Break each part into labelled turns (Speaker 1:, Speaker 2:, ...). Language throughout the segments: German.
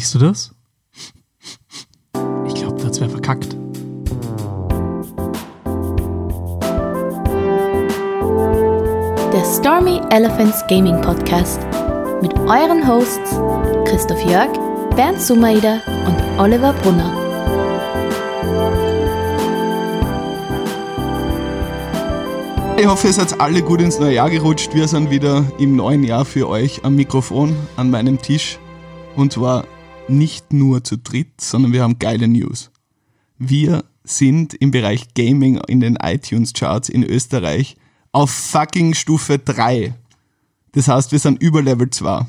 Speaker 1: Riechst du das? Ich glaube, das wäre verkackt.
Speaker 2: Der Stormy Elephants Gaming Podcast mit euren Hosts Christoph Jörg, Bernd Sumaida und Oliver Brunner.
Speaker 3: Ich hoffe, ihr seid alle gut ins neue Jahr gerutscht. Wir sind wieder im neuen Jahr für euch am Mikrofon, an meinem Tisch. Und zwar nicht nur zu dritt, sondern wir haben geile News. Wir sind im Bereich Gaming in den iTunes-Charts in Österreich auf fucking Stufe 3. Das heißt, wir sind über Level 2.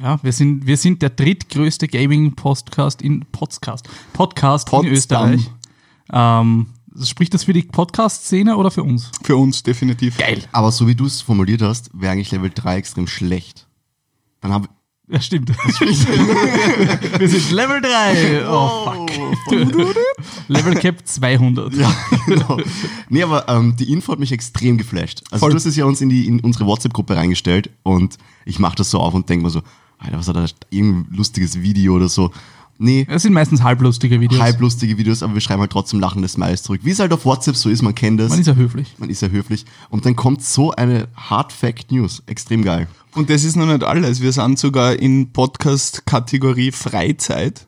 Speaker 1: Ja, wir sind, wir sind der drittgrößte Gaming-Podcast in Podcast, Podcast in
Speaker 3: Potsdam.
Speaker 1: Österreich. Ähm, spricht das für die Podcast-Szene oder für uns?
Speaker 3: Für uns definitiv.
Speaker 1: Geil.
Speaker 4: Aber so wie du es formuliert hast, wäre eigentlich Level 3 extrem schlecht. Dann haben
Speaker 1: Ja, stimmt. wir sind Level 3. Oh, fuck. Level Cap 200.
Speaker 4: Ja, genau. Nee, aber ähm, die Info hat mich extrem geflasht. Also
Speaker 3: Voll.
Speaker 4: du hast es ja uns in, die, in unsere WhatsApp-Gruppe reingestellt und ich mache das so auf und denke mir so, Alter, was hat da irgendein lustiges Video oder so. Nee,
Speaker 1: Das sind meistens halblustige Videos.
Speaker 4: halblustige Videos, aber wir schreiben halt trotzdem lachende Smiles zurück. Wie es halt auf WhatsApp so ist, man kennt das.
Speaker 1: Man ist ja höflich.
Speaker 4: man ist ja höflich. Und dann kommt so eine Hard Fact News. Extrem geil.
Speaker 3: Und das ist noch nicht alles. Wir sind sogar in Podcast-Kategorie Freizeit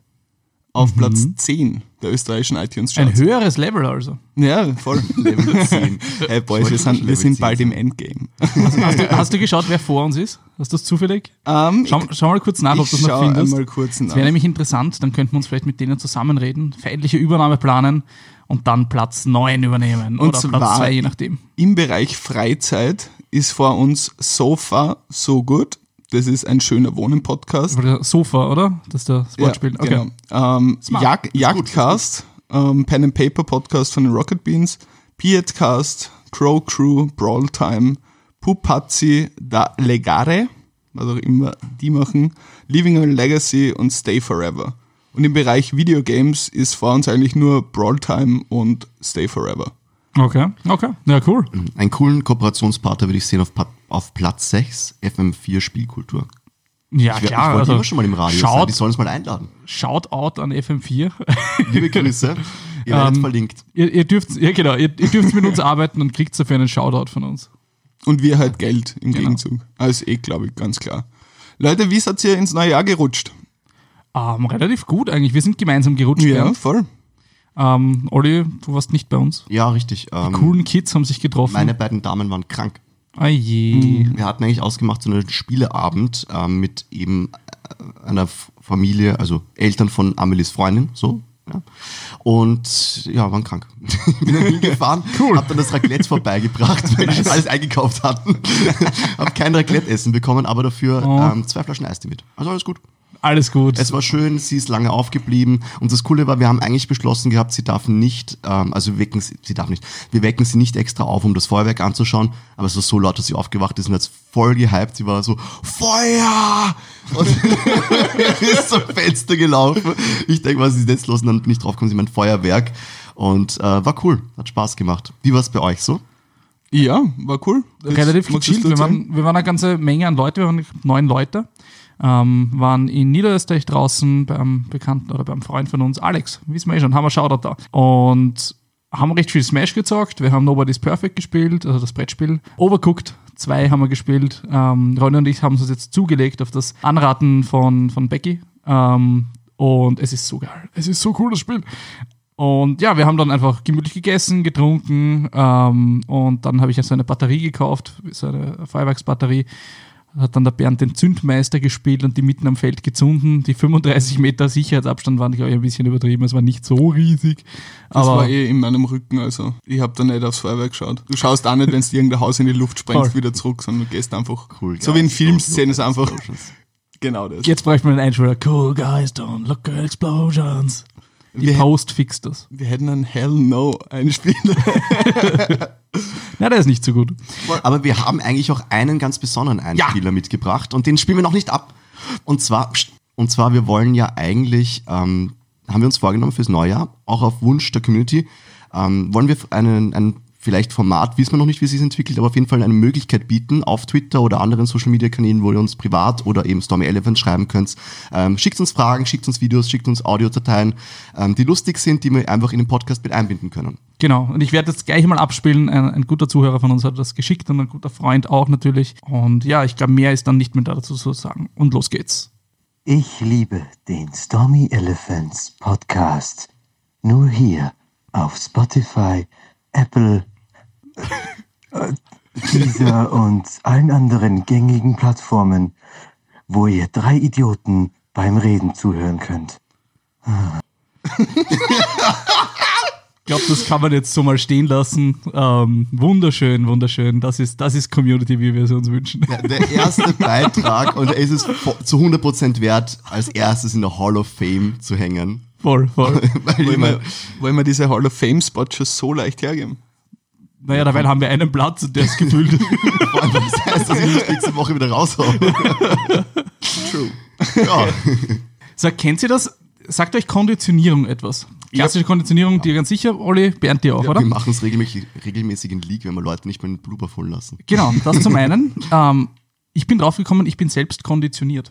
Speaker 3: auf Platz 10 der österreichischen
Speaker 1: Ein
Speaker 3: iTunes-Charts.
Speaker 1: höheres Level also.
Speaker 3: Ja, voll.
Speaker 4: Level 10.
Speaker 3: Hey Boys, wir sind, wir sind
Speaker 4: 10
Speaker 3: bald im Endgame.
Speaker 1: Hast du, hast du geschaut, wer vor uns ist? Hast du das zufällig?
Speaker 3: Ähm,
Speaker 1: Schau, schau mal kurz nach, ob du das noch findest.
Speaker 3: einmal kurz
Speaker 1: Das
Speaker 3: nach.
Speaker 1: wäre nämlich interessant, dann könnten wir uns vielleicht mit denen zusammenreden, feindliche Übernahme planen und dann Platz 9 übernehmen.
Speaker 3: Und
Speaker 1: oder Platz
Speaker 3: zwar-
Speaker 1: 2, je nachdem.
Speaker 3: Im Bereich Freizeit ist vor uns Sofa So Good. Das ist ein schöner Wohnen-Podcast.
Speaker 1: Oder Sofa, oder? Das ist das Wortspiel.
Speaker 3: Ja,
Speaker 1: okay.
Speaker 3: genau. Ähm. Jag Jagdcast, ähm, Pen and Paper Podcast von den Rocket Beans, Pietcast, Crow Crew, Brawl Time, Pupazzi, Da Legare, was auch immer die machen, Living a Legacy und Stay Forever. Und im Bereich Videogames ist vor uns eigentlich nur Brawl Time und Stay Forever.
Speaker 1: Okay, okay. Ja, cool.
Speaker 4: Einen coolen Kooperationspartner würde ich sehen auf, Pa- auf Platz 6, FM4 Spielkultur.
Speaker 1: Ja,
Speaker 4: Ich,
Speaker 1: klar.
Speaker 4: ich wollte
Speaker 1: also
Speaker 4: schon mal im Radio sein.
Speaker 1: schaut,
Speaker 4: Die sollen uns mal einladen.
Speaker 1: Shoutout an FM4.
Speaker 4: Liebe Grüße. Ihr werdet
Speaker 1: Ähm,
Speaker 4: verlinkt.
Speaker 1: ihr, ihr dürft, ja genau, ihr, ihr dürft mit uns arbeiten und kriegt dafür einen Shoutout von uns.
Speaker 3: Und wir halt Geld im
Speaker 1: Genau.
Speaker 3: Gegenzug. Also eh, glaube ich, ganz klar. Leute, wie seid ihr ins neue Jahr gerutscht?
Speaker 1: Ähm, relativ gut eigentlich. Wir sind gemeinsam gerutscht. Bernd.
Speaker 3: voll.
Speaker 1: Ähm, Olli, du warst nicht bei uns.
Speaker 4: Ja, richtig. Ähm,
Speaker 1: Coolen Kids haben sich getroffen.
Speaker 4: Meine beiden Damen waren krank.
Speaker 1: Ah je.
Speaker 4: Wir hatten eigentlich ausgemacht so einen Spieleabend ähm, mit eben äh, einer Familie, also Eltern von Amelies Freundin, so. Ja. Und ja, waren krank. Bin dann hingefahren, cool. hab dann das Raclette vorbeigebracht, weil die schon alles eingekauft hatten. hab kein Raclette-Essen bekommen, aber dafür
Speaker 1: Oh.
Speaker 4: ähm, zwei Flaschen Eistee mit. Also alles gut.
Speaker 1: Alles gut.
Speaker 4: Es war schön, sie ist lange aufgeblieben und das Coole war, wir haben eigentlich beschlossen gehabt, sie darf nicht, ähm, also wir wecken sie, sie darf nicht, wir wecken sie nicht extra auf, um das Feuerwerk anzuschauen, aber es war so laut, dass sie aufgewacht ist und jetzt voll gehypt, sie war so, Feuer! Und ist zum Fenster gelaufen. Ich denke, was ist jetzt los? Und dann bin ich draufgekommen, sie meint Feuerwerk und äh, war cool, hat Spaß gemacht. Wie war es bei euch so?
Speaker 3: Ja, war cool.
Speaker 1: Relativ gechillt. Wir waren, wir waren eine ganze Menge an Leute, wir waren neun Leute. Ähm, waren in Niederösterreich draußen beim Bekannten oder beim Freund von uns, Alex, wissen wir eh schon, haben wir Shoutout da. Und haben recht viel Smash gezockt. Wir haben Nobody's Perfect gespielt, also das Brettspiel. Overcooked 2 haben wir gespielt. Ähm, Ronny und ich haben uns jetzt zugelegt auf das Anraten von, von Becky. Ähm, und es ist so geil. Es ist so cool, das Spiel. Und ja, wir haben dann einfach gemütlich gegessen, getrunken ähm, und dann habe ich so eine Batterie gekauft, so eine Feuerwerksbatterie. Hat dann der Bernd den Zündmeister gespielt und die mitten am Feld gezunden. Die 35 Meter Sicherheitsabstand waren, glaube ich, ein bisschen übertrieben. Es war nicht so riesig.
Speaker 3: Das
Speaker 1: aber
Speaker 3: war eh in meinem Rücken, also ich habe da nicht aufs Feuerwerk geschaut. Du schaust auch nicht, wenn du irgendein Haus in die Luft sprengst, wieder zurück, sondern du gehst einfach
Speaker 4: Cool,
Speaker 3: So wie in Filmszenen ist einfach genau das.
Speaker 1: jetzt bräuchte man einen Einspieler. Cool guys don't look at explosions. Die
Speaker 3: Wir-
Speaker 1: Post fixt das.
Speaker 3: Wir hätten einen Hell No einspielen.
Speaker 1: Ja, der ist nicht so gut.
Speaker 4: Aber wir haben eigentlich auch einen ganz besonderen Einspieler mitgebracht und den spielen wir noch nicht ab. Und zwar, und zwar, wir wollen ja eigentlich, ähm, haben wir uns vorgenommen fürs Neujahr, auch auf Wunsch der Community, ähm, wollen wir einen, einen vielleicht Format, wissen wir noch nicht, wie es sich entwickelt, aber auf jeden Fall eine Möglichkeit bieten, auf Twitter oder anderen Social Media Kanälen, wo ihr uns privat oder eben Stormy Elephant schreiben könnt. Ähm, schickt uns Fragen, schickt uns Videos, schickt uns Audiodateien, ähm, die lustig sind, die wir einfach in den Podcast mit einbinden können.
Speaker 1: Genau, und ich werde jetzt gleich mal abspielen. Ein, ein, guter Zuhörer von uns hat das geschickt und ein guter Freund auch natürlich. Und ja, ich glaube, mehr ist dann nicht mehr dazu zu sagen. Und los geht's.
Speaker 5: Ich liebe den Stormy Elephants Podcast. Nur hier auf Spotify, Apple, Deezer und allen anderen gängigen Plattformen, wo ihr drei Idioten beim Reden zuhören könnt.
Speaker 1: Ich glaube, das kann man jetzt so mal stehen lassen. Ähm, wunderschön, wunderschön. Das ist, das ist Community, wie wir es uns wünschen.
Speaker 4: Ja, der erste Beitrag und es ist zu 100% wert, als erstes in der Hall of Fame zu hängen.
Speaker 1: Voll, voll.
Speaker 3: wollen, wir, wollen wir diese Hall of Fame Spot schon so leicht hergeben?
Speaker 1: Naja, dabei haben wir einen Platz und der ist gefüllt.
Speaker 4: Vor allem, das heißt, dass ich nicht nächste Woche wieder raushaue.
Speaker 3: True.
Speaker 4: Ja.
Speaker 1: So, kennt ihr das? Sagt euch Konditionierung etwas? Klassische Konditionierung, dir ganz sicher, Olli, Bernd dir auch,
Speaker 4: Ja,
Speaker 1: oder?
Speaker 4: wir machen es regelmäßig, regelmäßig in League, wenn wir Leute nicht mehr in den Blooper voll lassen.
Speaker 1: Genau, das zum einen. Ähm, ich bin draufgekommen, ich bin selbst konditioniert.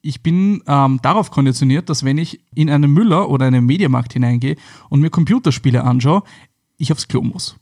Speaker 1: Ich bin ähm, darauf konditioniert, dass wenn ich in einen Müller oder einen Mediamarkt hineingehe und mir Computerspiele anschaue, ich aufs Klo muss.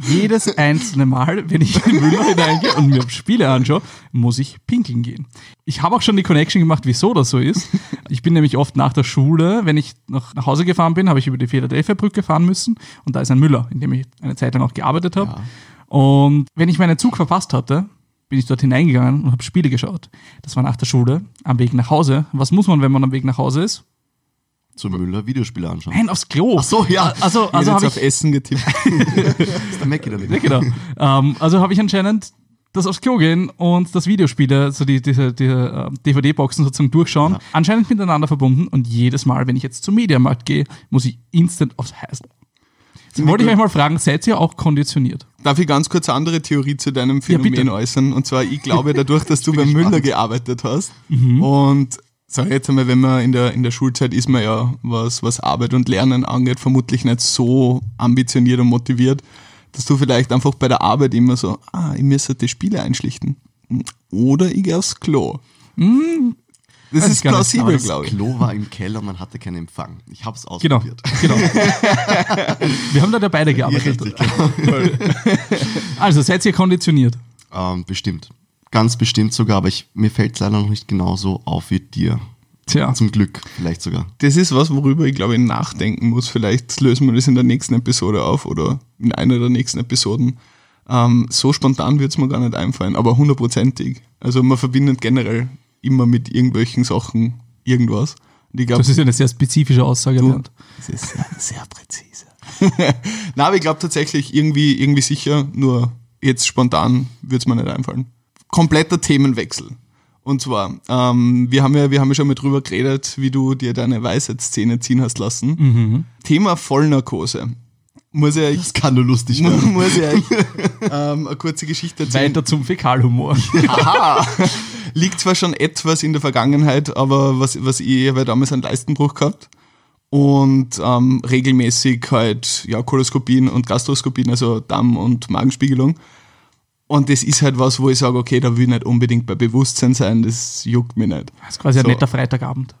Speaker 1: Jedes einzelne Mal, wenn ich in den Müller hineingehe und mir Spiele anschaue, muss ich pinkeln gehen. Ich habe auch schon die Connection gemacht, wieso das so ist. Ich bin nämlich oft nach der Schule, wenn ich nach, Hause gefahren bin, habe ich über die Philadelphia-Brücke fahren müssen und da ist ein Müller, in dem ich eine Zeit lang auch gearbeitet habe. Und wenn ich meinen Zug verpasst hatte, bin ich dort hineingegangen und habe Spiele geschaut. Das war nach der Schule, am Weg nach Hause. Was muss man, wenn man am Weg nach Hause ist?
Speaker 4: Zum Müller Videospiele anschauen.
Speaker 1: Nein, aufs Klo.
Speaker 4: Ach so, ja.
Speaker 1: Also,
Speaker 3: Also
Speaker 1: also habe
Speaker 3: auf
Speaker 1: ich,
Speaker 3: Essen getippt.
Speaker 4: ist der Mackie damit.
Speaker 1: ja, genau. ähm, also habe ich anscheinend das aufs Klo gehen und das Videospiele, so die, diese, diese äh, DVD-Boxen sozusagen durchschauen,
Speaker 4: Ja.
Speaker 1: anscheinend miteinander verbunden und jedes Mal, wenn ich jetzt zum Mediamarkt gehe, muss ich instant aufs Heißel. Jetzt wollte ich euch mal fragen, seid ihr auch konditioniert?
Speaker 3: Darf ich ganz kurz eine andere Theorie zu deinem Phänomen
Speaker 1: bitte.
Speaker 3: äußern? Und zwar, ich glaube, dadurch, dass du beim Müller gearbeitet hast
Speaker 1: Mhm.
Speaker 3: und sag ich jetzt einmal, wenn man in der, in der Schulzeit ist man ja, was, was Arbeit und Lernen angeht, vermutlich nicht so ambitioniert und motiviert, dass du vielleicht einfach bei der Arbeit immer so, ah, ich müsste die Spiele einschlichten. Oder ich gehe aufs Klo. Das
Speaker 1: Weiß
Speaker 3: ist plausibel,
Speaker 4: das
Speaker 3: glaube ich.
Speaker 4: Klo war im Keller, man hatte keinen Empfang. Ich hab's
Speaker 1: Genau,
Speaker 4: ausprobiert.
Speaker 1: genau. Wir haben da ja beide
Speaker 4: Ja,
Speaker 1: gearbeitet.
Speaker 4: richtig, genau.
Speaker 1: Also seid ihr konditioniert?
Speaker 4: ähm, bestimmt. Ganz bestimmt sogar, aber ich, mir fällt leider noch nicht genauso auf wie dir.
Speaker 1: Tja.
Speaker 4: Zum Glück, vielleicht sogar.
Speaker 3: Das ist was, worüber ich glaube ich nachdenken muss. Vielleicht lösen wir das in der nächsten Episode auf oder in einer der nächsten Episoden. Ähm, so spontan wird es mir gar nicht einfallen, aber hundertprozentig. Also man verbindet generell immer mit irgendwelchen Sachen irgendwas. Und ich glaube,
Speaker 1: Das ist ja eine sehr spezifische Aussage.
Speaker 3: Du- das ist sehr, sehr präzise. Na, aber ich glaube tatsächlich irgendwie, irgendwie sicher, nur jetzt spontan wird es mir nicht einfallen. Kompletter Themenwechsel. Und zwar, ähm, wir, haben ja, wir haben ja schon mal drüber geredet, wie du dir deine Weisheitszähne ziehen hast lassen. Thema Vollnarkose. Muss ich euch,
Speaker 4: Das kann nur lustig werden.
Speaker 3: muss ich euch ähm, eine kurze Geschichte erzählen.
Speaker 1: Weiter zum Fäkalhumor.
Speaker 3: Aha! Liegt zwar schon etwas in der Vergangenheit, aber was, was ich habe ja damals einen Leistenbruch gehabt und ähm, regelmäßig halt ja, Koloskopien und Gastroskopien, also Darm- und Magenspiegelung. Und das ist halt was, wo ich sage, okay, da will ich nicht unbedingt bei Bewusstsein sein, das juckt mich nicht.
Speaker 1: Das ist quasi
Speaker 3: So.
Speaker 1: ein netter Freitagabend.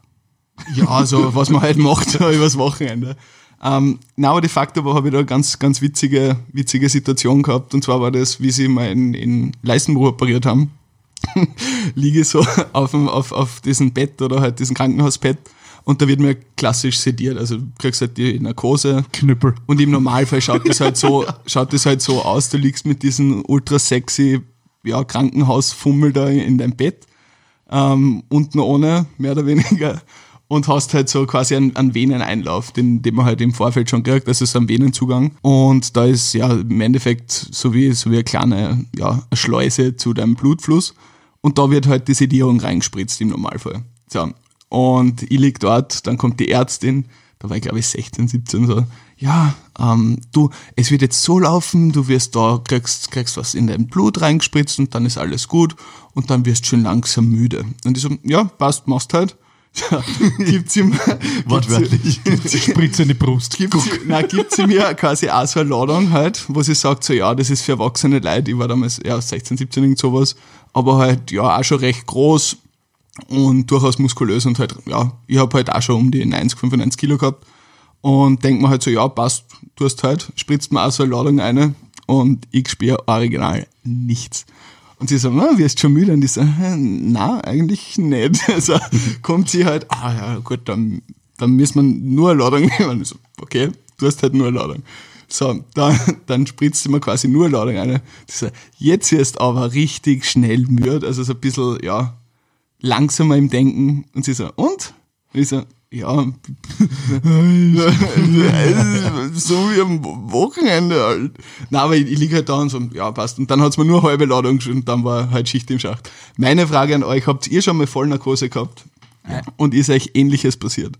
Speaker 3: Ja, also was man halt macht übers Wochenende. Ähm, na, aber de facto habe ich da eine ganz, ganz witzige, witzige Situation gehabt. Und zwar war das, wie sie mal in, in Leistenbruch operiert haben. Liege so auf, dem, auf, auf diesem Bett oder halt diesem Krankenhausbett und da wird mir klassisch sediert. Also du kriegst halt die Narkose.
Speaker 1: Knüppel.
Speaker 3: Und im Normalfall schaut das halt so, schaut das halt so aus, du liegst mit diesem ultra sexy ja, Krankenhausfummel da in deinem Bett, ähm, unten ohne, mehr oder weniger, und hast halt so quasi einen, einen Veneneinlauf, den, den man halt im Vorfeld schon kriegt, das ist ein Venenzugang. Und da ist ja im Endeffekt so wie, so wie eine kleine ja, Schleuse zu deinem Blutfluss. Und da wird halt die Sedierung reingespritzt im Normalfall. So. Und ich lieg dort, dann kommt die Ärztin, da war ich glaube ich 16, 17 so, ja, ähm, du, es wird jetzt so laufen, du wirst da, kriegst, kriegst was in dein Blut reingespritzt und dann ist alles gut und dann wirst du schon langsam müde. Und ich so, ja, passt, machst halt. gibt sie mir,
Speaker 4: Wortwörtlich.
Speaker 1: Spritze in die Brust.
Speaker 3: gibt sie, nein, gibt sie mir quasi auch so eine Ladung halt, wo sie sagt, so ja, das ist für erwachsene Leute, ich war damals ja 16, 17, irgend sowas, aber halt ja auch schon recht groß und durchaus muskulös und halt, ja, ich habe halt auch schon um die 90, 95 Kilo gehabt und denk mir halt so, ja, passt, du hast halt, spritzt mir auch so eine Ladung eine und ich spüre original nichts. Und sie so, na, wirst schon müde? Und ich so, "Hm, na, eigentlich nicht. Also kommt sie halt, ah ja, gut, dann, dann müssen wir nur eine Ladung nehmen. Und ich so, okay, du hast halt nur eine Ladung. So, dann, dann spritzt sie mir quasi nur eine Ladung eine. So, jetzt wirst du aber richtig schnell müde, also so ein bisschen, ja, langsamer im Denken. Und sie so, und? Und ich so, ja, so wie am Wochenende halt. Na, aber ich, ich liege halt da und so, ja, passt. Und dann hat's mir nur eine halbe Ladung geschrieben und dann war halt Schicht im Schacht. Meine Frage an euch, habt ihr schon mal Vollnarkose gehabt? Und ist euch ähnliches passiert?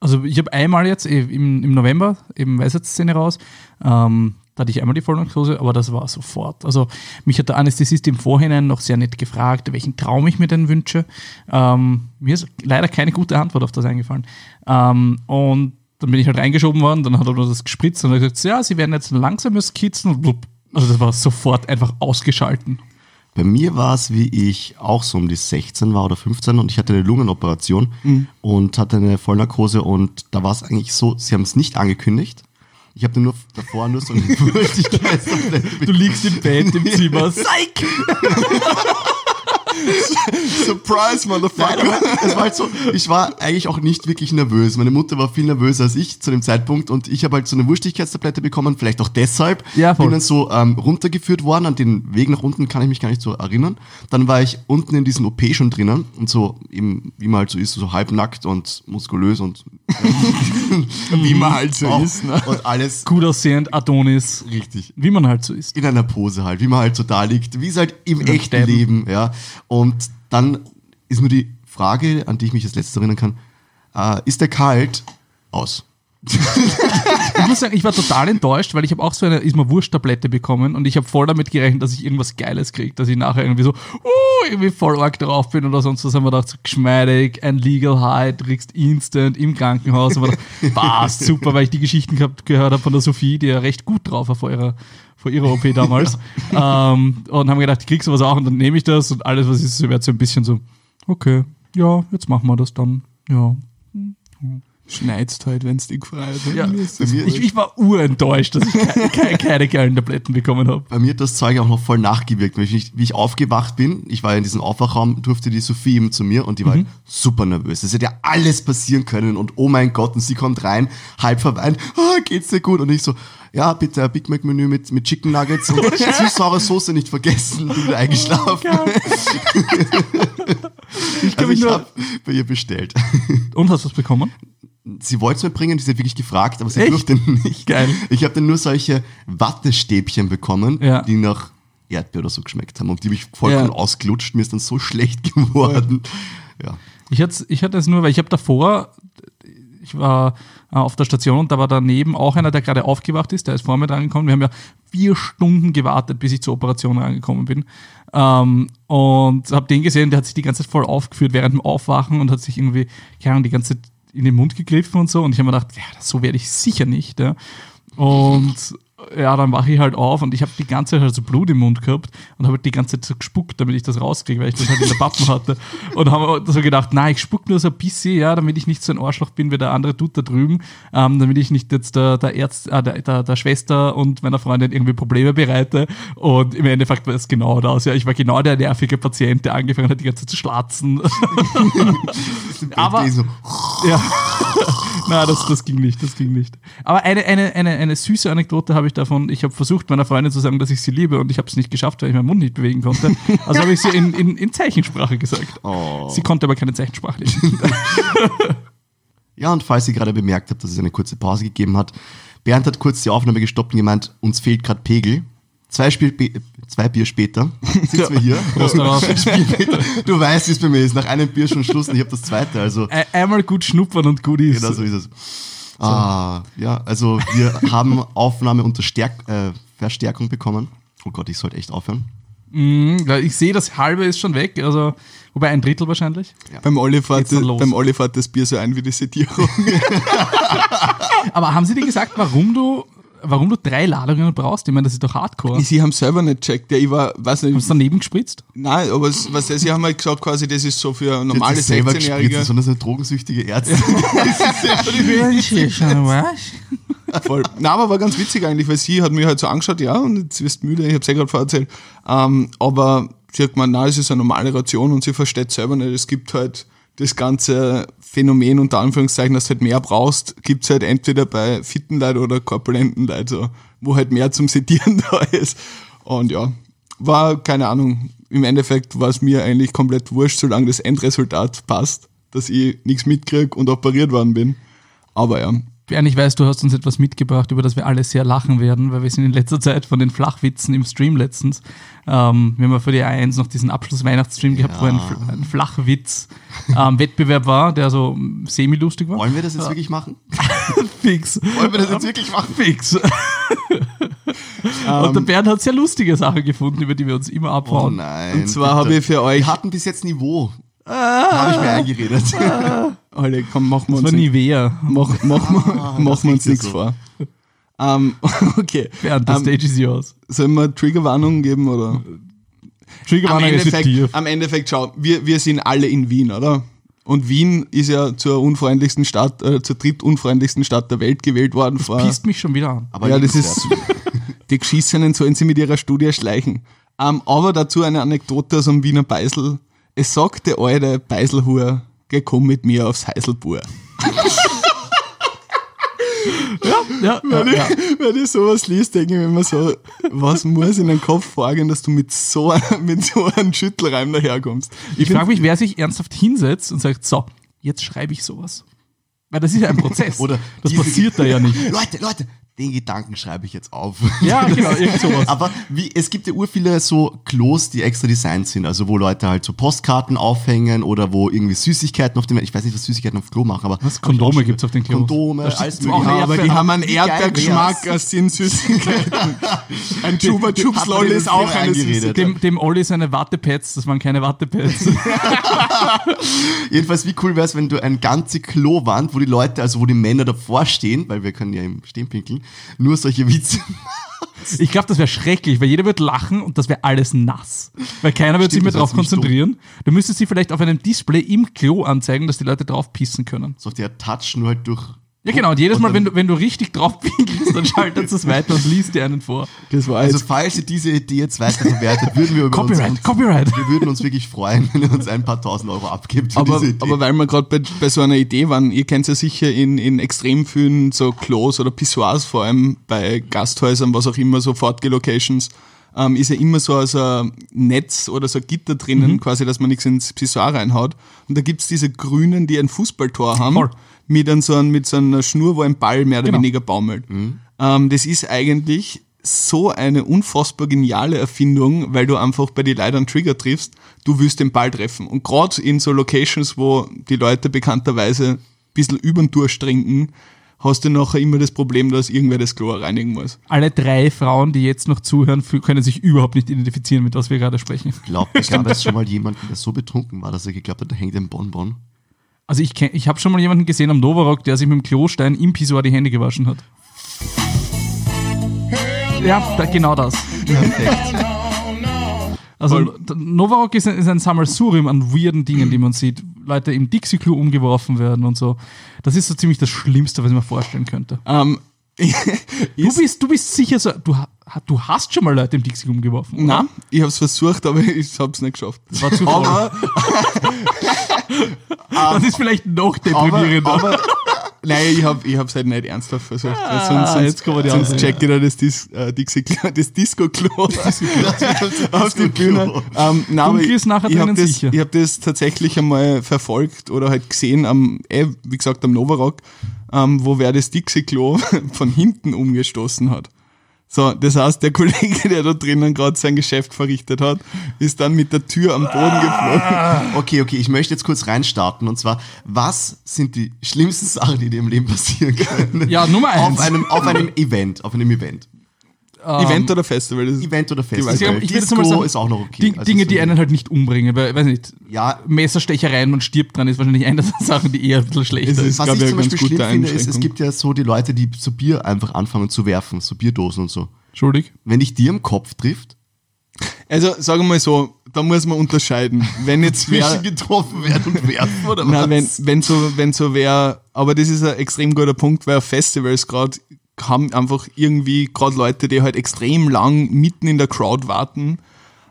Speaker 1: Also ich habe einmal jetzt eh, im, im November, eben Weisheitsszene raus, ähm, da hatte ich einmal die Vollnarkose, aber das war sofort. Also mich hat der Anästhesist im Vorhinein noch sehr nett gefragt, welchen Traum ich mir denn wünsche. Ähm, mir ist leider keine gute Antwort auf das eingefallen. Ähm, und dann bin ich halt reingeschoben worden, dann hat er nur das gespritzt und hat gesagt, ja, sie werden jetzt ein langsames blub. Also das war sofort einfach ausgeschalten.
Speaker 4: Bei mir war es, wie ich auch so um die 16 war oder 15 und ich hatte eine Lungenoperation und hatte eine Vollnarkose und da war es eigentlich so, sie haben es nicht angekündigt. Ich habe nur davor nur so eine Feuchtigkeitstablette
Speaker 1: Du liegst im Bett im Zimmer. Psych!
Speaker 3: Surprise,
Speaker 4: Nein,
Speaker 3: Motherfucker!
Speaker 4: aber es war halt so, ich war eigentlich auch nicht wirklich nervös. Meine Mutter war viel nervöser als ich zu dem Zeitpunkt und ich habe halt so eine Wurstigkeitstablette bekommen, vielleicht auch deshalb.
Speaker 1: Ja, voll.
Speaker 4: Bin dann so ähm, runtergeführt worden, an den Weg nach unten kann ich mich gar nicht so erinnern. Dann war ich unten in diesem OP schon drinnen und so, eben, wie man halt so ist, so halbnackt und muskulös und
Speaker 3: Wie man halt so
Speaker 4: auch,
Speaker 3: ist, ne?
Speaker 4: und alles
Speaker 1: Gut aussehend, Adonis,
Speaker 4: richtig
Speaker 1: wie man halt so ist.
Speaker 4: in einer Pose halt, wie man halt so da liegt, wie es halt im echten. Leben, ja. Und dann ist nur die Frage, an die ich mich als letztes erinnern kann, äh, ist der kalt? Aus.
Speaker 1: Ich muss sagen, ich war total enttäuscht, weil ich habe auch so eine Ist mir Wurscht-Tablette bekommen und ich habe voll damit gerechnet, dass ich irgendwas Geiles kriege, dass ich nachher irgendwie so, uh, irgendwie voll arg drauf bin oder sonst was. Haben wir gedacht, so geschmeidig, ein Legal High, kriegst instant im Krankenhaus. Gedacht, passt, super, weil ich die Geschichten gehabt, gehört habe von der Sophie, die ja recht gut drauf war vor ihrer, vor ihrer OP damals. ähm, und haben gedacht, ich krieg sowas auch und dann nehme ich das und alles, was ist, wird so ein bisschen so, okay, ja, jetzt machen wir das dann. Ja.
Speaker 3: Schneidest halt, wenn's dich freut.
Speaker 1: Ja, Ich, ich war urenttäuscht, dass ich keine, keine, keine geilen Tabletten bekommen habe.
Speaker 4: Bei mir hat das Zeug auch noch voll nachgewirkt. Weil ich, wie ich aufgewacht bin, ich war ja in diesem Aufwachraum, durfte die Sophie eben zu mir und die war halt super nervös. Es hätte ja alles passieren können und oh mein Gott, und sie kommt rein, halb verweint, ah, geht's dir gut? Und ich so, ja, bitte ein Big Mac Menü mit, mit Chicken Nuggets und süß-saure Soße nicht vergessen, bin wieder eingeschlafen.
Speaker 1: Ich kann
Speaker 4: also
Speaker 1: mich
Speaker 4: ich
Speaker 1: nur.
Speaker 4: habe bei ihr bestellt.
Speaker 1: Und hast du was bekommen?
Speaker 4: Sie wollte es mir bringen, sie hat wirklich gefragt, aber sie
Speaker 1: Echt?
Speaker 4: durfte nicht.
Speaker 1: Geil.
Speaker 4: Ich habe dann nur solche Wattestäbchen bekommen,
Speaker 1: Ja.
Speaker 4: die nach Erdbeer oder so geschmeckt haben. Und die habe ich vollkommen
Speaker 1: Ja.
Speaker 4: ausgelutscht. Mir ist dann so schlecht geworden. Ja.
Speaker 1: Ich hatte, ich hatte es nur, weil ich habe davor, ich war auf der Station und da war daneben auch einer, der gerade aufgewacht ist, der ist vor mir drangekommen. Wir haben ja vier Stunden gewartet, bis ich zur Operation rangekommen bin. Ähm, und habe den gesehen, der hat sich die ganze Zeit voll aufgeführt während dem Aufwachen und hat sich irgendwie, keine Ahnung, die ganze Zeit in den Mund gegriffen und so. Und ich habe mir gedacht, ja, so werde ich sicher nicht. Ja. Und ja, dann wache ich halt auf und ich habe die ganze Zeit halt so Blut im Mund gehabt und habe halt die ganze Zeit so gespuckt, damit ich das rauskriege, weil ich das halt in der Pappen hatte. Und haben so gedacht, nein, ich spuck nur so ein bisschen, ja, damit ich nicht so ein Arschloch bin wie der andere Dude da drüben, ähm, damit ich nicht jetzt der, der, Ärzt, äh, der, der, der Schwester und meiner Freundin irgendwie Probleme bereite. Und im Endeffekt war es genau das. Ja, ich war genau der nervige Patient, der angefangen hat, die ganze Zeit zu schlatzen. Aber- Ja. Nein, das, das ging nicht, das ging nicht. Aber eine, eine, eine, eine süße Anekdote habe ich davon. Ich habe versucht, meiner Freundin zu sagen, dass ich sie liebe und ich habe es nicht geschafft, weil ich meinen Mund nicht bewegen konnte. Also habe ich sie in, in, in Zeichensprache gesagt.
Speaker 4: Oh.
Speaker 1: Sie konnte aber keine Zeichensprache lesen.
Speaker 4: Ja, und falls ihr gerade bemerkt habt, dass es eine kurze Pause gegeben hat, Bernd hat kurz die Aufnahme gestoppt und gemeint, uns fehlt gerade Pegel. Zwei, Spiel, zwei Bier später sitzen wir hier.
Speaker 1: Prost darauf.
Speaker 4: du weißt, wie es bei mir ist. Nach einem Bier schon Schluss und ich habe das zweite. Also
Speaker 1: Einmal gut schnuppern und gut ist.
Speaker 4: Genau so ist es. Ah, ja, also wir haben Aufnahme unter Stärk äh, Verstärkung bekommen. Oh Gott, ich sollte echt aufhören.
Speaker 1: Mhm, ja, ich sehe, das halbe ist schon weg, also wobei ein Drittel wahrscheinlich.
Speaker 3: Beim Olli fährt,
Speaker 1: Geht's dann
Speaker 3: das,
Speaker 1: los?
Speaker 3: beim Olli fährt das Bier so ein wie die Sedierung.
Speaker 1: Aber haben sie dir gesagt, warum du, warum du drei Ladungen brauchst? Ich meine, das ist doch Hardcore.
Speaker 3: Sie haben selber nicht checkt. Ja, ich war, weiß nicht,
Speaker 1: Hast du daneben gespritzt?
Speaker 3: nein, aber es- was sie haben halt gesagt, quasi, das ist so für normale
Speaker 4: Jetzt selber gespritzt,
Speaker 3: 16-Jährige.
Speaker 4: sondern sind drogensüchtige Ärzte.
Speaker 3: Voll. Nein, aber war ganz witzig eigentlich, weil sie hat mich halt so angeschaut, ja, und jetzt wirst du müde, ich hab's ja gerade vorher erzählt. Ähm, aber sie hat gemeint, nein, es ist eine normale Ration und sie versteht selber nicht, es gibt halt das ganze Phänomen unter Anführungszeichen, dass du halt mehr brauchst, gibt's halt entweder bei fitten Leuten oder korpulenten Leuten, so, wo halt mehr zum Sedieren da ist. Und ja, war, keine Ahnung, im Endeffekt war es mir eigentlich komplett wurscht, solange das Endresultat passt, dass ich nichts mitkrieg und operiert worden bin. Aber ja,
Speaker 1: Bernd, ich weiß, du hast uns etwas mitgebracht, über das wir alle sehr lachen werden, weil wir sind in letzter Zeit von den Flachwitzen im Stream letztens. Ähm, wir haben ja für die A1 noch diesen Abschluss-Weihnachtsstream gehabt, wo ein, ein Flachwitz-Wettbewerb war, der so semi-lustig war.
Speaker 4: Wollen wir das jetzt wirklich machen?
Speaker 1: Fix.
Speaker 4: Wollen wir das jetzt wirklich machen?
Speaker 1: Fix. Und der Bernd hat sehr lustige Sachen gefunden, über die wir uns immer
Speaker 4: Oh
Speaker 1: abhauen.
Speaker 4: nein.
Speaker 3: Und zwar habe ich für euch-
Speaker 4: Wir hatten bis jetzt Niveau. Habe ich mir eingeredet.
Speaker 3: Alle, komm, machen wir
Speaker 1: das
Speaker 3: uns
Speaker 1: war
Speaker 3: nicht,
Speaker 1: Nivea.
Speaker 3: mach, mach,
Speaker 4: Ah,
Speaker 3: machen
Speaker 4: das
Speaker 3: wir uns
Speaker 4: ja
Speaker 3: nichts
Speaker 4: so.
Speaker 3: vor. Ähm, okay.
Speaker 1: Bernd, the
Speaker 3: Ähm,
Speaker 1: stage is yours.
Speaker 3: sollen wir Triggerwarnung geben oder? Am
Speaker 1: Triggerwarnung ist
Speaker 3: Endeffekt,
Speaker 1: dir.
Speaker 3: am Endeffekt, schau, wir, wir sind alle in Wien, oder? Und Wien ist ja zur unfreundlichsten Stadt, äh, zur drittunfreundlichsten Stadt der Welt gewählt worden. vor,
Speaker 1: Pisst mich schon wieder an.
Speaker 4: Aber
Speaker 3: ja, das ist, die Geschissenen sollen sie mit ihrer Studie schleichen. Ähm, aber dazu eine Anekdote aus dem Wiener Beisel. Es sagt der alte Beiselhur, geh komm mit mir aufs Heiselbur.
Speaker 1: Ja, ja,
Speaker 3: Wenn,
Speaker 1: ja.
Speaker 3: ich, wenn ich sowas liest, denke ich mir immer so, was muss in den Kopf vorgehen, dass du mit so, einem- mit so einem Schüttelreim daherkommst.
Speaker 1: Ich frage mich, wer sich ernsthaft hinsetzt und sagt, so, jetzt schreibe ich sowas. Weil das ist ja ein Prozess.
Speaker 4: Oder
Speaker 1: das
Speaker 4: diese-
Speaker 1: passiert da ja nicht.
Speaker 4: Leute, Leute, den Gedanken schreibe ich jetzt auf.
Speaker 1: Ja, genau, irgend sowas.
Speaker 4: Aber wie, es gibt ja ur viele so Klos, die extra designt sind, also wo Leute halt so Postkarten aufhängen oder wo irgendwie Süßigkeiten auf dem, ich weiß nicht, was Süßigkeiten auf Klo machen, aber
Speaker 1: Was? Kondome gibt's auf den Klos?
Speaker 4: Kondome, alles mögliche.
Speaker 1: eine
Speaker 3: aber die haben einen Erdbeergeschmack, als sind Süßigkeiten. Ein Chupa Chups Lolli ist auch eine? Süßigkeit.
Speaker 1: Dem, dem Olli seine Wattepads, das waren keine Wattepads.
Speaker 4: Jedenfalls, wie cool wäre es, wenn du eine ganze Klowand, wo die Leute, also wo die Männer davor stehen, weil wir können ja im Stehen pinkeln, nur solche Witze.
Speaker 1: Ich glaube, das wäre schrecklich, weil jeder wird lachen und das wäre alles nass. Weil keiner wird sich mehr drauf konzentrieren. Du müsstest sie vielleicht auf einem Display im Klo anzeigen, dass die Leute drauf pissen können.
Speaker 4: So auf der Touch nur halt durch.
Speaker 1: Ja, genau. Und jedes
Speaker 4: Und
Speaker 1: Mal, wenn du, wenn du richtig drauf pinkelst, dann schaltet es weiter und liest dir einen vor.
Speaker 3: Das war
Speaker 4: Also falls ihr diese Idee jetzt weiter verwertet, würden wir über
Speaker 1: Copyright,
Speaker 4: uns,
Speaker 1: Copyright.
Speaker 4: wir würden uns wirklich freuen, wenn ihr uns ein paar tausend Euro abgibt
Speaker 3: aber, aber weil wir gerade bei, bei so einer Idee waren, ihr kennt ja sicher in, in extrem vielen so Klos oder Pissoirs, vor allem bei Gasthäusern, was auch immer, so Fortge-Locations, ähm, ist ja immer so ein Netz oder so ein Gitter drinnen, quasi, dass man nichts ins Pissoir reinhaut. Und da gibt's diese Grünen, die ein Fußballtor haben,
Speaker 1: Voll.
Speaker 3: Mit, an so, ein, mit so einer Schnur, wo ein Ball mehr oder
Speaker 1: Genau.
Speaker 3: weniger baumelt. Ähm, das ist eigentlich so eine unfassbar geniale Erfindung, weil du einfach bei den Leuten Trigger triffst, du willst den Ball treffen. Und gerade in so Locations, wo die Leute bekannterweise ein bisschen über den Durst trinken, hast du nachher immer das Problem, dass irgendwer das Klo reinigen muss.
Speaker 1: Alle drei Frauen, die jetzt noch zuhören, können sich überhaupt nicht identifizieren, mit was wir gerade sprechen.
Speaker 4: Glaubt, es gab es schon mal jemanden, der so betrunken war, dass er geglaubt hat, da hängt ein Bonbon.
Speaker 1: Also ich, kenn- ich habe schon mal jemanden gesehen am Novarock, der sich mit dem Klostein im Pissoir die Hände gewaschen hat. Ja, da, genau das.
Speaker 4: Perfekt.
Speaker 1: Also Novarock ist ein, ist ein Sammelsurium an weirden Dingen, die man sieht. Leute im Dixie-Klo umgeworfen werden und so. Das ist so ziemlich das Schlimmste, was ich mir vorstellen könnte.
Speaker 3: Ähm,
Speaker 1: Du bist, du bist sicher so, du, du hast schon mal Leute im Dixie umgeworfen. oder?
Speaker 3: Nein, ich habe es versucht, aber ich habe es nicht geschafft.
Speaker 1: Das war zu.
Speaker 3: Aber,
Speaker 1: Das ist vielleicht noch
Speaker 3: aber,
Speaker 1: deprimierender.
Speaker 3: aber nein, ich habe es halt nicht ernsthaft versucht.
Speaker 1: Ah,
Speaker 3: sonst
Speaker 1: jetzt kommen die
Speaker 3: sonst
Speaker 1: Ausreden.
Speaker 3: check ich da das, Dis, äh, Dixie, das Disco-Klo auf die Bühne. Ähm, nein, aber ich,
Speaker 1: nachher
Speaker 3: ich habe das,
Speaker 1: sicher.
Speaker 3: ich hab das tatsächlich einmal verfolgt oder halt gesehen, am, eh, wie gesagt, am Novarock, ähm, wo wer das Dixie-Klo von hinten umgestoßen hat. So, das heißt, der Kollege, der da drinnen gerade sein Geschäft verrichtet hat, ist dann mit der Tür am Boden geflogen.
Speaker 4: Okay, okay, ich möchte jetzt kurz reinstarten und zwar, was sind die schlimmsten Sachen, die dir im Leben passieren können?
Speaker 1: Ja, Nummer eins.
Speaker 4: Auf einem, auf einem Event, auf einem Event.
Speaker 3: Event oder Festival?
Speaker 4: Event oder Festival.
Speaker 3: ich.
Speaker 1: Ich würde jetzt mal
Speaker 4: Disco
Speaker 1: sagen,
Speaker 4: ist auch noch okay.
Speaker 1: Ding,
Speaker 4: Also
Speaker 1: Dinge,
Speaker 4: so-
Speaker 1: die einen halt nicht umbringen, weil, weiß nicht,
Speaker 4: Ja,
Speaker 1: Messerstechereien und stirbt dran ist wahrscheinlich eine der Sachen, die eher ein bisschen schlechter
Speaker 3: Es
Speaker 1: ist.
Speaker 3: ist-
Speaker 4: was ich
Speaker 3: ich,
Speaker 4: zum Beispiel schlimm finde, ist, es gibt ja so die Leute, die so Bier einfach anfangen zu werfen, so Bierdosen und so.
Speaker 1: Entschuldig.
Speaker 4: Wenn dich dir im Kopf trifft,
Speaker 3: Also sagen wir mal so, da muss man unterscheiden. Wenn jetzt wer,
Speaker 4: zwischen getroffen werden und werfen oder
Speaker 3: na, wenn,
Speaker 4: was?
Speaker 3: wenn so, wenn so wer, aber das ist ein extrem guter Punkt, weil auf Festivals gerade haben einfach irgendwie gerade Leute, die halt extrem lang mitten in der Crowd warten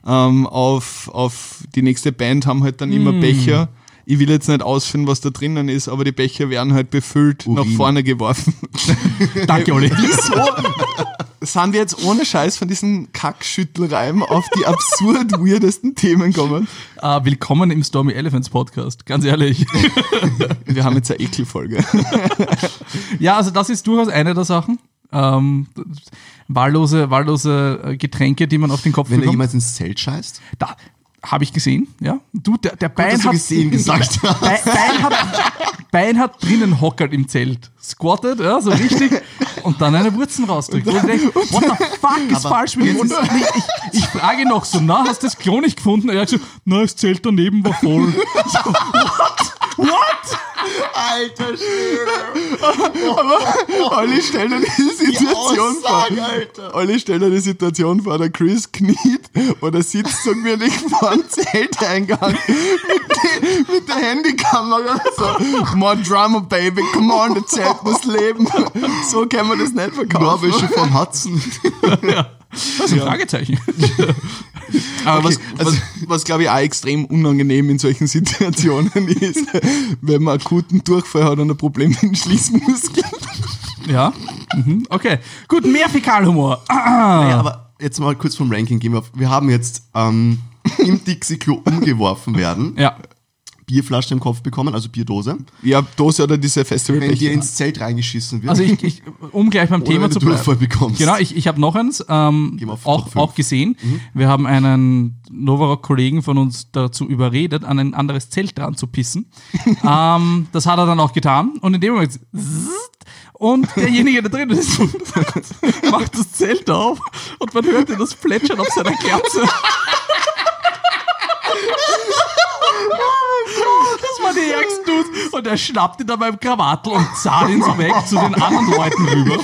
Speaker 3: ähm, auf, auf die nächste Band, haben halt dann immer Becher. Ich will jetzt nicht ausführen, was da drinnen ist, aber die Becher werden halt befüllt nach
Speaker 4: Urin.
Speaker 3: vorne geworfen.
Speaker 1: Danke, Olli.
Speaker 3: Wieso sind wir jetzt ohne Scheiß von diesen Kackschüttelreimen auf die absurd weirdesten Themen gekommen?
Speaker 1: Ah, willkommen im Stormy Elephants Podcast, ganz ehrlich.
Speaker 3: Wir haben jetzt eine Ekelfolge.
Speaker 1: ja, also das ist durchaus eine der Sachen. Ähm, wahllose, wahllose äh, Getränke, die man auf den Kopf
Speaker 4: Wenn er
Speaker 1: bekommt.
Speaker 4: jemand ins Zelt scheißt?
Speaker 1: Da habe ich gesehen, ja. Du, der, der Bein
Speaker 4: dass du
Speaker 1: hat
Speaker 4: gesehen gesagt hast.
Speaker 1: Bein, Bein, hat, Bein hat drinnen hockert im Zelt. Squattet, ja, so richtig. Und dann eine Wurzen rausdrückt. Und, ich denk, what the fuck ist falsch mit? Und ich, ich, ich frage noch so, na, hast du das Klo nicht gefunden? Er hat so, na, das Zelt daneben war voll. So, what? What?
Speaker 4: Alter Schwede!
Speaker 3: Olli, stell dir die Situation vor.
Speaker 4: Aussage, Alter.
Speaker 3: Olli, stell dir die Situation vor, der Chris kniet oder sitzt so gemütlich vor dem Zelteingang mit, die, mit der Handykamera so, more drama, baby, come on, das Zelt muss leben. So kann man das nicht verkaufen.
Speaker 4: Norwäsche vom Hudson.
Speaker 1: Das ist ein Fragezeichen.
Speaker 3: Aber
Speaker 4: Okay,
Speaker 3: was,
Speaker 4: also-
Speaker 3: was, was glaube ich auch extrem unangenehm in solchen Situationen ist, wenn man akuten Durchfall hat und ein Problem mit den Schließmuskeln.
Speaker 1: Ja. Mhm. Okay. Gut, mehr Fäkalhumor.
Speaker 4: Naja, aber jetzt mal kurz vom Ranking gehen wir auf. Wir haben jetzt ähm, im Dixie-Klo umgeworfen werden,
Speaker 1: Ja.
Speaker 4: Bierflasche im Kopf bekommen, also Bierdose.
Speaker 3: Ja, Dose oder diese
Speaker 4: Wenn dir ins Zelt reingeschissen wird.
Speaker 1: Also ich, ich um gleich beim
Speaker 4: Oder
Speaker 1: Thema zu bleiben.
Speaker 4: Bekommst.
Speaker 1: Genau, ich, ich habe noch eins, ähm, auch, auch gesehen. Wir haben einen Novarock-Kollegen von uns dazu überredet, an ein anderes Zelt dran zu pissen. ähm, das hat er dann auch getan. Und in dem Moment und derjenige, der drin ist, macht das Zelt auf und man hört das Plätschern auf seiner Kerze. War die ärgsten Dudes. Und er schnappte da beim Krawattel und zahlt ihn so weg zu den anderen Leuten rüber.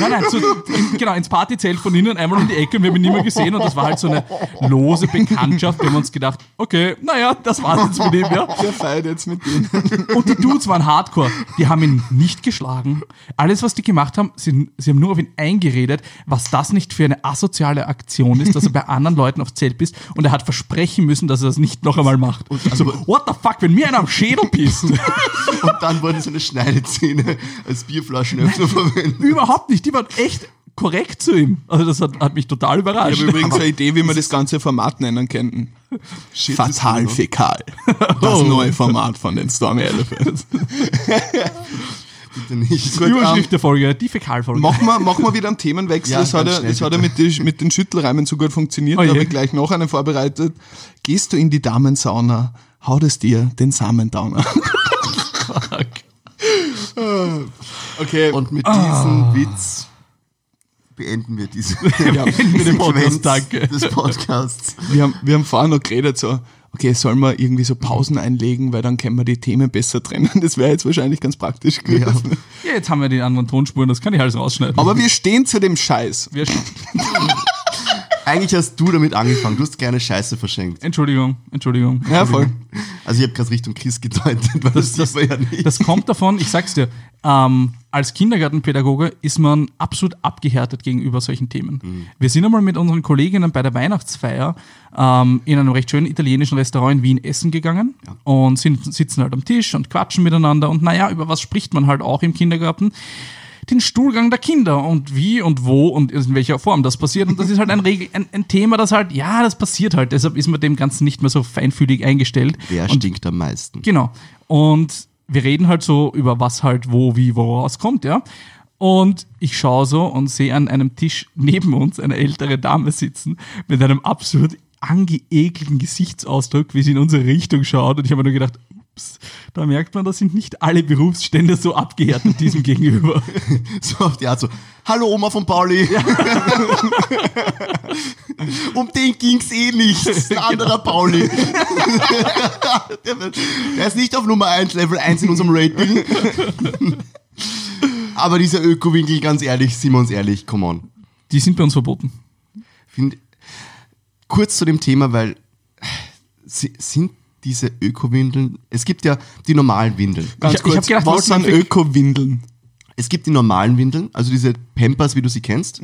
Speaker 1: Nein, nein, zu, in, genau, ins Partyzelt von innen einmal um die Ecke und wir haben ihn nicht mehr gesehen und das war halt so eine lose Bekanntschaft. Wir haben uns gedacht, okay, naja, das war's jetzt mit ihm, ja.
Speaker 3: Der feiert jetzt mit denen.
Speaker 1: Und die Dudes waren hardcore. Die haben ihn nicht geschlagen. Alles, was die gemacht haben, sie, sie haben nur auf ihn eingeredet, was das nicht für eine asoziale Aktion ist, dass er bei anderen Leuten aufs Zelt pisst und er hat versprechen müssen, dass er das nicht noch einmal macht. Und so, what the fuck, wenn mir einer am Schädel pisst?
Speaker 4: Und dann wurde so eine Schneidezähne als Bierflaschenöffner verwendet.
Speaker 1: Überhaupt nicht. Die waren echt korrekt zu ihm. Also das hat, hat mich total
Speaker 3: Ich
Speaker 1: überrascht.
Speaker 3: habe übrigens eine Idee, wie wir das ganze Format nennen könnten.
Speaker 4: Shit,
Speaker 3: Fatal
Speaker 4: das ist
Speaker 3: Fäkal. Das neue Format von den Stormy Elephants.
Speaker 4: Bitte nicht.
Speaker 3: Gut,
Speaker 1: Überschrift der Folge, die Fäkalfolge.
Speaker 3: Machen wir, machen wir wieder einen Themenwechsel.
Speaker 4: Ja,
Speaker 3: das hat,
Speaker 4: schnell,
Speaker 3: das hat ja mit, die, mit den Schüttelreimen so gut funktioniert.
Speaker 1: Oh
Speaker 3: da habe ich gleich noch einen vorbereitet. Gehst du in die Damensauna, haut es dir den Samendowner. okay,
Speaker 4: Und mit
Speaker 1: Ah.
Speaker 4: diesem Witz beenden wir diese
Speaker 3: ja,
Speaker 1: Beenden den Podcast, danke.
Speaker 4: des Podcasts.
Speaker 3: wir, haben, wir haben vorher noch geredet, so, okay, sollen wir irgendwie so Pausen einlegen, weil dann können wir die Themen besser trennen. Das wäre jetzt wahrscheinlich ganz praktisch gewesen.
Speaker 1: Ja, jetzt haben wir die anderen Tonspuren, das kann ich alles rausschneiden.
Speaker 3: Aber wir stehen zu dem Scheiß.
Speaker 1: wir,
Speaker 4: Eigentlich hast du damit angefangen. Du hast gerne Scheiße verschenkt.
Speaker 1: Entschuldigung, Entschuldigung.
Speaker 3: Ja, voll.
Speaker 4: Also ich habe gerade Richtung Chris gedeutet, weil das,
Speaker 1: das,
Speaker 4: man ja nicht.
Speaker 1: das kommt davon, ich sag's dir, ähm, als Kindergartenpädagoge ist man absolut abgehärtet gegenüber solchen Themen.
Speaker 4: Mhm.
Speaker 1: Wir sind einmal mit unseren Kolleginnen bei der Weihnachtsfeier ähm, in einem recht schönen italienischen Restaurant in Wien essen gegangen und sind, sitzen halt am Tisch und quatschen miteinander und naja, über was spricht man halt auch im Kindergarten? Den Stuhlgang der Kinder und wie und wo und in welcher Form das passiert. Und das ist halt ein, Regel, ein, ein Thema, das halt, ja, das passiert halt. Deshalb ist man dem Ganzen nicht mehr so feinfühlig eingestellt.
Speaker 4: Wer
Speaker 1: und
Speaker 4: stinkt am meisten?
Speaker 1: Genau. Und wir reden halt so über was halt wo, wie, woraus kommt, ja. Und ich schaue so und sehe an einem Tisch neben uns eine ältere Dame sitzen mit einem absolut angeekelten Gesichtsausdruck, wie sie in unsere Richtung schaut. Und ich habe mir nur gedacht, ups, da merkt man, da sind nicht alle Berufsstände so abgehärtet diesem gegenüber.
Speaker 4: So auf die Art so, hallo Oma von Pauli. um den ging's eh nicht. Ein anderer Pauli. der, ist nicht auf Nummer 1, Level 1 in unserem Rating. Aber dieser Öko-Winkel, ganz ehrlich, sind wir uns ehrlich, come on.
Speaker 1: Die sind bei uns verboten.
Speaker 4: Find, kurz zu dem Thema, weil si- sind diese Öko-Windeln, es gibt ja die normalen Windeln.
Speaker 3: Ganz
Speaker 1: Ich- ich
Speaker 3: kurz,
Speaker 1: hab gedacht,
Speaker 3: was sind Öko-Windeln?
Speaker 4: Es gibt die normalen Windeln, also diese Pampers, wie du sie kennst,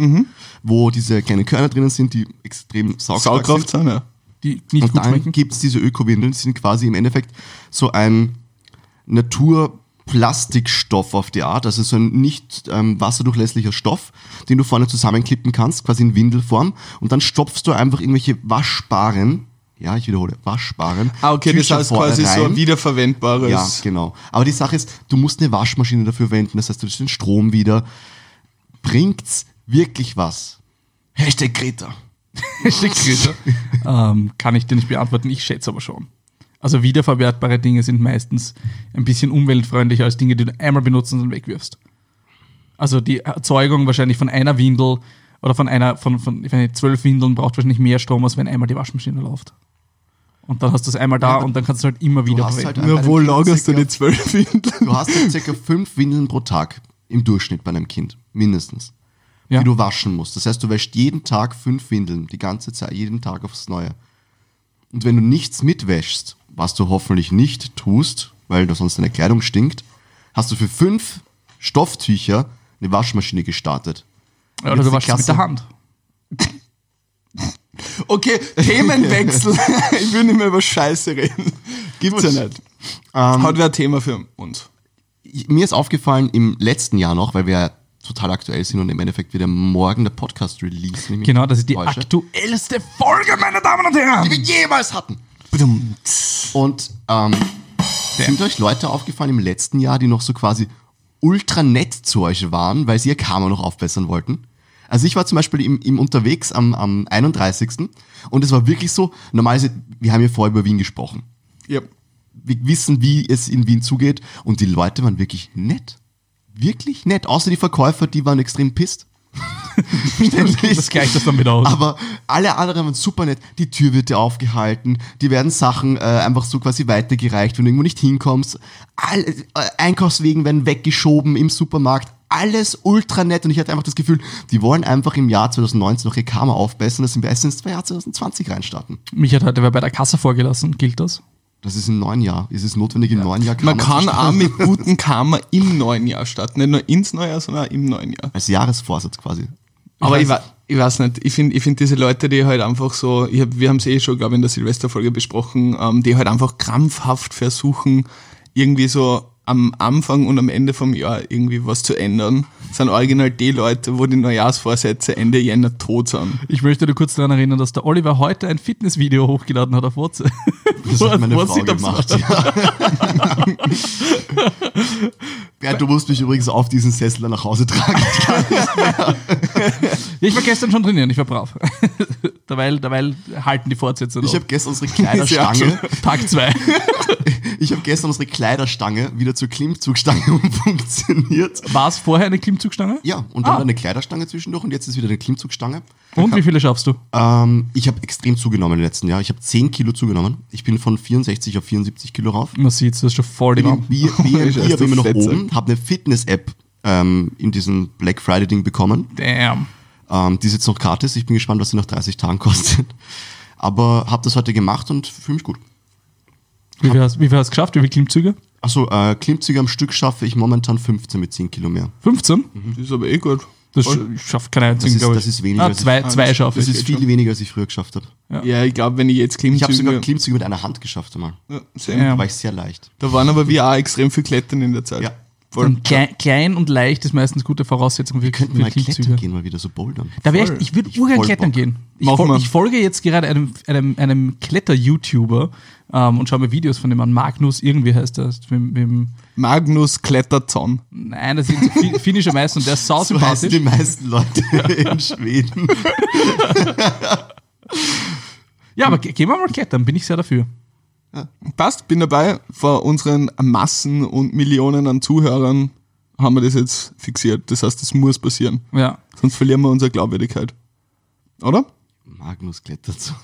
Speaker 4: wo diese kleinen Körner drinnen sind, die extrem saugstark
Speaker 3: Saugkraft
Speaker 4: sind.
Speaker 3: sind, ja.
Speaker 1: Die nicht
Speaker 4: Und
Speaker 1: gut
Speaker 4: dann gibt es diese Öko-Windeln, die sind quasi im Endeffekt so ein Naturplastikstoff auf die Art, also so ein nicht ähm, wasserdurchlässiger Stoff, den du vorne zusammenklippen kannst, quasi in Windelform. Und dann stopfst du einfach irgendwelche waschbaren, ja, ich wiederhole, waschbaren.
Speaker 3: Ah, okay, das heißt quasi so
Speaker 4: rein.
Speaker 3: ein wiederverwendbares.
Speaker 4: Ja, genau. Aber die Sache ist, du musst eine Waschmaschine dafür verwenden, das heißt, du hast den Strom wieder. Bringt's wirklich was? Hashtag Greta.
Speaker 1: ähm, kann ich dir nicht beantworten, ich schätze aber schon. Also wiederverwertbare Dinge sind meistens ein bisschen umweltfreundlicher als Dinge, die du einmal benutzt und dann wegwirfst. Also die Erzeugung wahrscheinlich von einer Windel oder von einer, von, von ich weiß nicht, zwölf Windeln braucht wahrscheinlich mehr Strom, als wenn einmal die Waschmaschine läuft. Und dann hast du es einmal da
Speaker 4: Ja,
Speaker 1: und dann kannst du halt immer wieder
Speaker 4: hast
Speaker 1: verwenden.
Speaker 4: halt
Speaker 3: Nur wo lagerst du die zwölf Windeln?
Speaker 4: Du hast halt circa fünf Windeln pro Tag im Durchschnitt bei einem Kind, mindestens,
Speaker 1: Ja.
Speaker 4: die du waschen musst. Das heißt, du wäschst jeden Tag fünf Windeln, die ganze Zeit, jeden Tag aufs Neue. Und wenn du nichts mitwäschst, was du hoffentlich nicht tust, weil du sonst deine Kleidung stinkt, hast du für fünf Stofftücher eine Waschmaschine gestartet.
Speaker 1: Ja, oder du waschst mit der Hand.
Speaker 3: Okay, Themenwechsel. ich will nicht mehr über Scheiße reden. Gibt's ja nicht.
Speaker 4: Ähm,
Speaker 3: Hat wer ein Thema für uns?
Speaker 4: mir ist aufgefallen im letzten Jahr noch, weil wir ja total aktuell sind und im Endeffekt wieder morgen der Podcast Release. wenn ich mich
Speaker 1: Genau, das ist die
Speaker 4: täusche,
Speaker 1: aktuellste Folge, meine Damen und
Speaker 4: die wir
Speaker 1: Herren.
Speaker 4: jemals hatten. Und ähm, sind euch Leute aufgefallen im letzten Jahr, die noch so quasi ultra nett zu euch waren, weil sie ihr Karma noch aufbessern wollten? Also ich war zum Beispiel im, im unterwegs am, am 31. Und es war wirklich so, normalerweise, wir haben ja vorher über Wien gesprochen.
Speaker 3: Ja.
Speaker 4: Wir wissen, wie es in Wien zugeht. Und die Leute waren wirklich nett. Wirklich nett. Außer die Verkäufer, die waren extrem pisst. Verständlich.
Speaker 1: Das gleicht das dann wieder aus.
Speaker 4: Aber alle anderen waren super nett. Die Tür wird dir aufgehalten. Die werden Sachen äh, einfach so quasi weitergereicht, wenn du irgendwo nicht hinkommst. All, äh, Einkaufswegen werden weggeschoben im Supermarkt. Alles ultra nett und ich hatte einfach das Gefühl, die wollen einfach im Jahr 2019 noch ihr Karma aufbessern, dass sie besser ins Jahr 2020 reinstarten.
Speaker 1: Mich hat heute wer bei der Kasse vorgelassen. Gilt das?
Speaker 4: Das ist im neuen Jahr. Ist es notwendig, im neuen Jahr
Speaker 3: Man
Speaker 4: Karma
Speaker 3: kann
Speaker 4: zu
Speaker 3: auch mit gutem Karma im neuen Jahr starten. Nicht nur ins neue Jahr, sondern auch im neuen Jahr.
Speaker 4: Als Jahresvorsatz quasi.
Speaker 3: Aber ich,
Speaker 1: weiß-
Speaker 3: wa- ich weiß nicht, ich finde ich find diese Leute, die halt einfach so, ich hab, wir haben es eh schon, glaube ich, in der Silvesterfolge besprochen, ähm, die halt einfach krampfhaft versuchen, irgendwie so am Anfang und am Ende vom Jahr irgendwie was zu ändern, sind original die Leute, wo die Neujahrsvorsätze Ende Jänner tot sind.
Speaker 1: Ich möchte nur kurz daran erinnern, dass der Oliver heute ein Fitnessvideo hochgeladen hat auf WhatsApp.
Speaker 4: Das hat meine Frau gemacht. Ja. Bernd, du musst mich übrigens auf diesen Sessel nach Hause tragen. Ich
Speaker 1: war gestern schon trainieren, ich war brav. derweil, derweil halten die Fortsätze noch.
Speaker 4: Ich habe gestern unsere Kleiderstange,
Speaker 1: Tag zwei.
Speaker 4: ich habe gestern unsere Kleiderstange wieder zur Klimmzugstange umfunktioniert.
Speaker 1: War es vorher eine Klimmzugstange?
Speaker 4: Ja, und dann
Speaker 1: Ah.
Speaker 4: eine Kleiderstange zwischendurch und jetzt ist wieder eine Klimmzugstange.
Speaker 1: Und wie viele schaffst du?
Speaker 4: Ähm, ich habe extrem zugenommen im letzten Jahr. Ich habe 10 Kilo zugenommen. Ich bin von 64 auf 74 Kilo rauf.
Speaker 1: Man sieht es, du hast schon voll die
Speaker 4: bin im
Speaker 1: Wand.
Speaker 4: B-
Speaker 3: Ist
Speaker 4: B&B
Speaker 3: erst
Speaker 4: aber immer noch oben, habe eine Fitness-App ähm, in diesem Black Friday-Ding bekommen.
Speaker 1: Damn.
Speaker 4: Ähm, die ist jetzt noch gratis. Ich bin gespannt, was sie nach 30 Tagen kostet. Aber habe das heute gemacht und fühle mich gut.
Speaker 1: Wie viel, hast, wie viel hast du geschafft? Wie viele Klimmzüge?
Speaker 4: Achso, äh, Klimmzüge am Stück schaffe ich momentan 15 mit 10 Kilo mehr.
Speaker 1: 15?
Speaker 3: Das ist aber eh gut.
Speaker 1: Das schaffe keine einzigen,
Speaker 4: ist,
Speaker 1: glaube ich.
Speaker 4: das ist weniger.
Speaker 1: Ah, zwei, zwei schaffe
Speaker 4: Das
Speaker 1: ich.
Speaker 4: ist viel weniger, als ich früher geschafft habe.
Speaker 3: Ja, ich glaube, wenn ich jetzt
Speaker 4: Ich habe sogar
Speaker 3: Klimmzüge...
Speaker 4: Klimmzüge mit einer Hand geschafft einmal.
Speaker 3: Ja.
Speaker 1: Ja.
Speaker 4: Da war ich sehr leicht.
Speaker 3: Da waren aber wir auch extrem viel Klettern in der Zeit.
Speaker 4: Ja.
Speaker 3: Voll.
Speaker 1: Klein, klein und leicht ist meistens gute Voraussetzung für,
Speaker 4: Könnten
Speaker 1: für
Speaker 4: mal klettern
Speaker 1: Klimmzüge.
Speaker 4: gehen, mal wieder so bouldern.
Speaker 1: Da ich, ich würde urgern klettern
Speaker 4: Bock.
Speaker 1: gehen. Ich, fol
Speaker 3: wir.
Speaker 1: ich folge jetzt gerade einem, einem, einem Kletter-YouTuber ähm, und schaue mir Videos von dem an. Magnus, irgendwie heißt das. Mit, mit,
Speaker 3: Magnus Kletterzahn.
Speaker 1: nein, das ist ein fin- finnischer Meister und der ist sau
Speaker 4: So heißen die meisten Leute in Schweden.
Speaker 1: Ja, aber ge- gehen wir mal klettern, bin ich sehr dafür.
Speaker 3: Passt, bin dabei. Vor unseren Massen und Millionen an Zuhörern haben wir das jetzt fixiert. Das heißt, das muss passieren.
Speaker 1: Ja.
Speaker 3: Sonst verlieren wir unsere Glaubwürdigkeit. Oder?
Speaker 4: Magnus klettert so.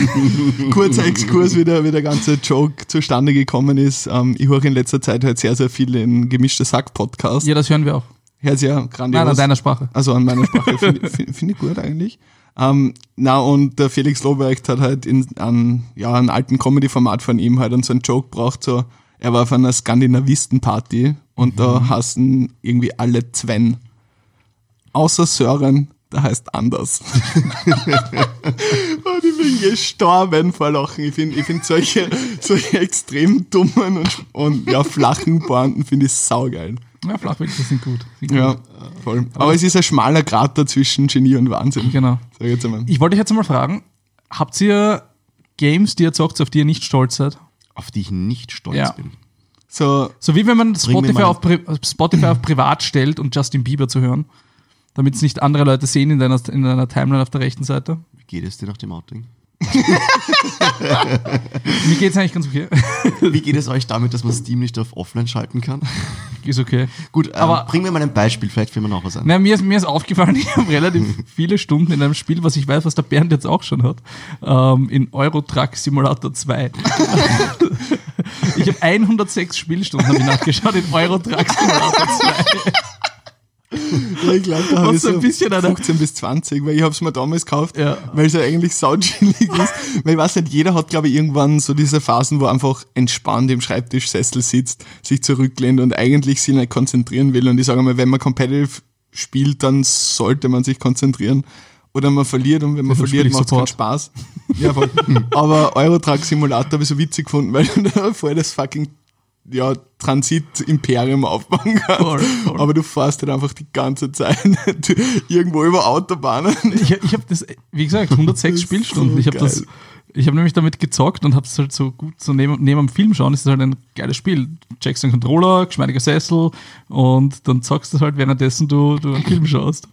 Speaker 3: Kurzer Exkurs, wie der, wie der ganze Joke zustande gekommen ist. Ähm, ich höre in letzter Zeit halt sehr, sehr viel in Gemischte Sack-Podcast.
Speaker 1: Ja, das hören wir auch.
Speaker 3: Ja, sehr grandios.
Speaker 1: Nein, an deiner Sprache.
Speaker 3: Also an meiner Sprache. Finde find, find ich gut eigentlich. Ähm, na, und der Felix Lobrecht hat halt in, an, ja, einen alten Comedy-Format von ihm halt so einen Joke braucht, so, er war auf einer Skandinavisten-Party und da hassen irgendwie alle Sven. Außer Sören, der heißt anders. ich bin gestorben vor Lachen. Ich finde ich find solche, solche extrem dummen und, und ja, flachen Pointen finde ich saugeil.
Speaker 1: Ja, Flachwitze sind gut. Sind gut.
Speaker 3: Ja, voll. Aber es ist ein schmaler Grat dazwischen Genie und Wahnsinn.
Speaker 1: Genau.
Speaker 3: Sag ich jetzt einmal.
Speaker 1: Ich wollte dich jetzt einmal fragen, habt ihr Games, die ihr zockt, auf die ihr nicht stolz seid?
Speaker 4: Auf die ich nicht stolz
Speaker 1: Ja.
Speaker 4: bin.
Speaker 3: So,
Speaker 1: So wie wenn man Spotify,
Speaker 4: mal-
Speaker 1: auf, Pri Spotify auf privat stellt und Justin Bieber zu hören, damit es nicht andere Leute sehen in deiner, in deiner Timeline auf der rechten Seite.
Speaker 4: Geht es dir nach dem Outing?
Speaker 1: Mir geht es eigentlich ganz okay.
Speaker 4: Wie geht es euch damit, dass man Steam nicht auf Offline schalten kann?
Speaker 1: Ist okay.
Speaker 4: Gut, ähm,
Speaker 1: Aber-
Speaker 4: bring mir mal ein Beispiel, vielleicht fällt mir noch was ein.
Speaker 1: Na, mir, ist, mir ist aufgefallen, ich habe relativ viele Stunden in einem Spiel, was ich weiß, was der Bernd jetzt auch schon hat, ähm, in Euro Truck Simulator 2. ich habe 106 Spielstunden hab ich nachgeschaut in Euro Truck Simulator 2.
Speaker 3: ich glaube, da habe ich
Speaker 1: so ein bisschen einer-
Speaker 3: 15 bis 20, weil ich habe es mir damals gekauft,
Speaker 1: Ja.
Speaker 3: weil es ja eigentlich sautschillig ist. Weil ich weiß nicht, jeder hat, glaube ich, irgendwann so diese Phasen, wo er einfach entspannt im Schreibtischsessel sitzt, sich zurücklehnt und eigentlich sich nicht konzentrieren will. Und ich sage mal, wenn man competitive spielt, dann sollte man sich konzentrieren. Oder man verliert und wenn man
Speaker 1: Deshalb
Speaker 3: verliert, macht es keinen. Spaß. Ja, voll. Aber Eurotruck Simulator habe ich so witzig gefunden, weil du da voll das fucking ja, Transit-Imperium aufbauen kannst.
Speaker 1: Voll, voll.
Speaker 3: Aber du fährst halt einfach die ganze Zeit du- irgendwo über Autobahnen.
Speaker 1: Ich, ich habe das, wie gesagt, 106
Speaker 3: Das ist
Speaker 1: Spielstunden.
Speaker 3: so
Speaker 1: ich habe das,
Speaker 3: geil.
Speaker 1: ich habe nämlich damit gezockt und habe es halt so gut so neben, neben dem Film schauen, ist es halt ein geiles Spiel. Du checkst den Controller, geschmeidiger Sessel und dann zockst du halt währenddessen du, du einen Film schaust.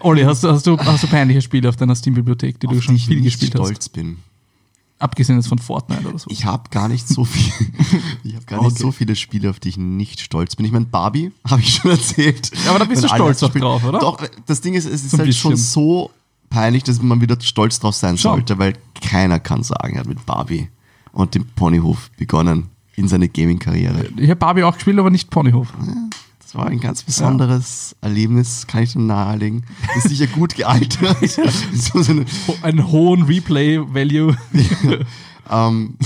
Speaker 1: Olli, hast du, hast du, hast du peinliche Spiele auf deiner Steam-Bibliothek, die du
Speaker 4: auf
Speaker 1: schon
Speaker 4: die
Speaker 1: viel gespielt
Speaker 4: stolz
Speaker 1: hast?
Speaker 4: bin.
Speaker 1: Abgesehen jetzt von Fortnite oder so.
Speaker 4: Ich habe gar nicht so viel. ich habe gar nicht
Speaker 3: Okay.
Speaker 4: so viele Spiele, auf die ich nicht stolz bin. Ich meine, Barbie habe ich schon erzählt.
Speaker 1: Ja, aber da bist du
Speaker 4: Wenn
Speaker 1: stolz drauf, oder?
Speaker 4: Doch, das Ding ist, es ist
Speaker 1: So
Speaker 4: halt schon so peinlich, dass man wieder stolz drauf sein
Speaker 1: Schon.
Speaker 4: sollte, weil keiner kann sagen, er hat mit Barbie und dem Ponyhof begonnen in seine Gaming-Karriere.
Speaker 1: Ich habe Barbie auch gespielt, aber nicht Ponyhof.
Speaker 4: Das war ein ganz besonderes Erlebnis, kann ich dir nahelegen. Ist sicher gut gealtert. so, so eine,
Speaker 1: Ho- Einen hohen Replay-Value.
Speaker 4: ähm,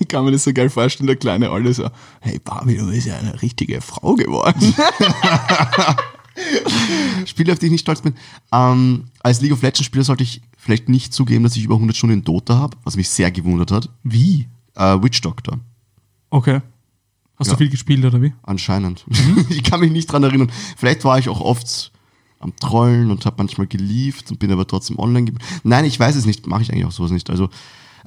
Speaker 3: ich kann mir das so geil vorstellen, der kleine Alle so, hey Barbie, du bist ja eine richtige Frau geworden.
Speaker 4: Spiele, auf die ich nicht stolz bin. Ähm, als League of Legends Spieler sollte ich vielleicht nicht zugeben, dass ich über 100 Stunden in Dota habe, was mich sehr gewundert hat.
Speaker 1: Wie?
Speaker 4: Äh, Witch Doctor,
Speaker 1: Okay. Hast
Speaker 4: Ja.
Speaker 1: du viel gespielt oder wie?
Speaker 4: anscheinend. ich kann mich nicht dran erinnern. Vielleicht war ich auch oft am Trollen und habe manchmal gelieft und bin aber trotzdem online. ge- Nein, ich weiß es nicht. Mache ich eigentlich auch sowas nicht. Also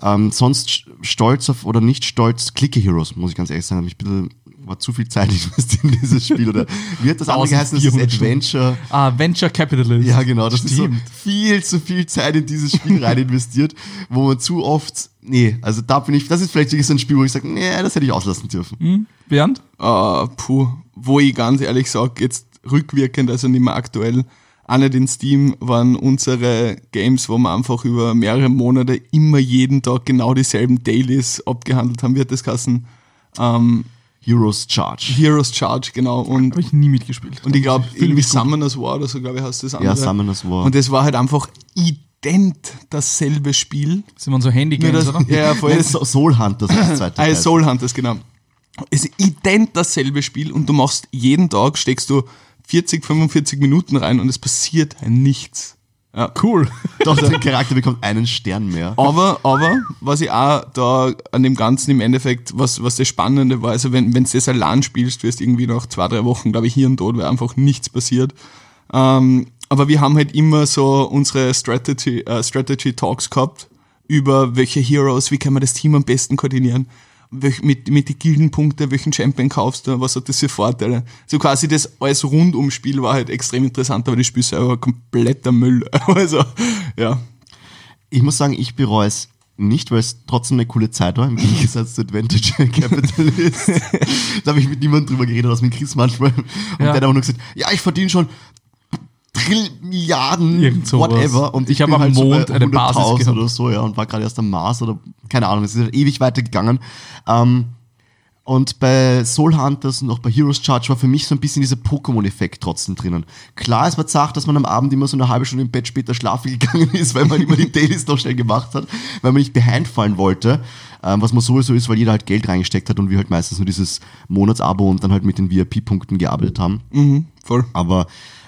Speaker 4: ähm, sonst st- stolz auf oder nicht stolz. Clicker Heroes, muss ich ganz ehrlich sagen. Hab ich ein bisschen, war zu viel Zeit investiert in dieses Spiel. Oder wie hat das andere geheißen? Das ist
Speaker 1: 1400 Stunden.
Speaker 4: Adventure.
Speaker 1: Ah, Venture Capitalist.
Speaker 4: Ja, genau. Das ist so
Speaker 1: Stimmt.
Speaker 4: viel zu viel Zeit in dieses Spiel rein investiert, wo man zu oft, nee, also da bin ich, das ist vielleicht wirklich so ein Spiel, wo ich sage, nee, das hätte ich auslassen dürfen.
Speaker 1: Hm? Bernd?
Speaker 3: Uh, puh, wo ich ganz ehrlich sage, jetzt rückwirkend, also nicht mehr aktuell, auch nicht in Steam waren unsere Games, wo wir einfach über mehrere Monate immer jeden Tag genau dieselben Dailies abgehandelt haben, wird das heißen ähm,
Speaker 4: Heroes Charge.
Speaker 3: Heroes Charge, genau. Und,
Speaker 1: Habe ich nie mitgespielt.
Speaker 3: und ich glaube, irgendwie. Summoners War oder so, glaube ich, heißt das andere.
Speaker 4: Ja, Summoners War.
Speaker 3: Und das war halt einfach ident dasselbe Spiel.
Speaker 1: Sind wir so Handy-Games,
Speaker 3: das,
Speaker 1: oder?
Speaker 3: ja, Das,
Speaker 4: So- Soul Hunters ist das zweite
Speaker 3: Ah,
Speaker 4: Teil.
Speaker 3: Soul Hunters, genau. Es ist ident dasselbe Spiel und du machst jeden Tag, steckst du 40, 45 Minuten rein und es passiert nichts. Ja.
Speaker 1: Cool.
Speaker 4: Doch, der Charakter bekommt einen Stern mehr.
Speaker 3: Aber, aber, was ich auch da an dem Ganzen im Endeffekt, was, was das Spannende war, also wenn, wenn du das allein spielst, wirst du irgendwie nach zwei, drei Wochen, glaube ich, hier und dort, weil einfach nichts passiert. Ähm, aber wir haben halt immer so unsere Strategy, äh, Strategy Talks gehabt über welche Heroes, wie kann man das Team am besten koordinieren, welch, mit, mit die Gildenpunkte, welchen Champion kaufst du, was hat das für Vorteile. So quasi das alles Rundumspiel war halt extrem interessant, aber das Spiel selber war kompletter Müll. Also, ja.
Speaker 4: Ich muss sagen, ich bereue es nicht, weil es trotzdem eine coole Zeit war, im Gegensatz zu Advantage Capitalist. da habe ich mit niemandem drüber geredet, aus mit Chris manchmal. Und
Speaker 1: Ja.
Speaker 4: der hat aber nur gesagt, ja, ich verdiene schon Trill Milliarden,
Speaker 1: Irgend sowas.
Speaker 4: whatever. Und
Speaker 1: Ich
Speaker 4: ich,
Speaker 1: hab
Speaker 4: bin
Speaker 1: am
Speaker 4: halt so
Speaker 1: Mond
Speaker 4: bei
Speaker 1: eine Basis
Speaker 4: 100.000
Speaker 1: gehabt.
Speaker 4: oder so, ja, und war gerade erst am Mars oder keine Ahnung, es ist halt ewig weitergegangen. Ähm, und bei Soul Hunters und auch bei Heroes Charge war für mich so ein bisschen dieser Pokémon-Effekt trotzdem drinnen. Klar, es war zart, dass man am Abend immer so eine halbe Stunde im Bett später schlafen gegangen ist, weil man immer die Dailies noch schnell gemacht hat, weil man nicht behind fallen wollte, ähm, was man sowieso ist, weil jeder halt Geld reingesteckt hat und wir halt meistens nur dieses Monatsabo und dann halt mit den VIP-Punkten gearbeitet haben.
Speaker 3: Mhm, voll.
Speaker 4: Aber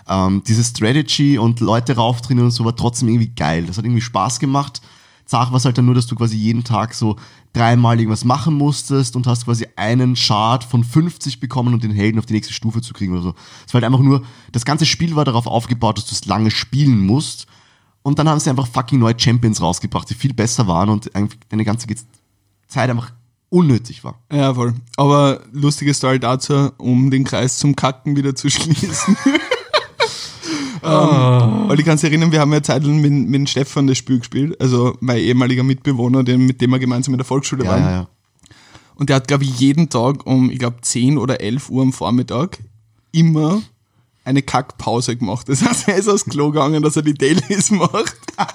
Speaker 4: ähm, diese Strategy und Leute rauftrainieren und so war trotzdem irgendwie geil. Das hat irgendwie Spaß gemacht. Zach war es halt dann nur, dass du quasi jeden Tag so dreimal irgendwas machen musstest und hast quasi einen Chart von 50 bekommen, um den Helden auf die nächste Stufe zu kriegen oder so. Es war halt einfach nur, das ganze Spiel war darauf aufgebaut, dass du es lange spielen musst. Und dann haben sie einfach fucking neue Champions rausgebracht, die viel besser waren und eigentlich deine ganze Zeit einfach unnötig war.
Speaker 3: Ja, voll. Aber lustige Story dazu, um den Kreis zum Kacken wieder zu schließen. ähm, weil ich kann mich erinnern, wir haben ja Zeit lang mit, mit Stefan das Spiel gespielt, also mein ehemaliger Mitbewohner, den, mit dem wir gemeinsam in der Volksschule
Speaker 4: Ja,
Speaker 3: waren.
Speaker 4: ja, ja.
Speaker 3: Und der hat, glaube ich, jeden Tag um, ich glaube, 10 oder 11 Uhr am Vormittag immer eine Kackpause gemacht. Das heißt, er ist aufs Klo gegangen, dass er die Dailies macht.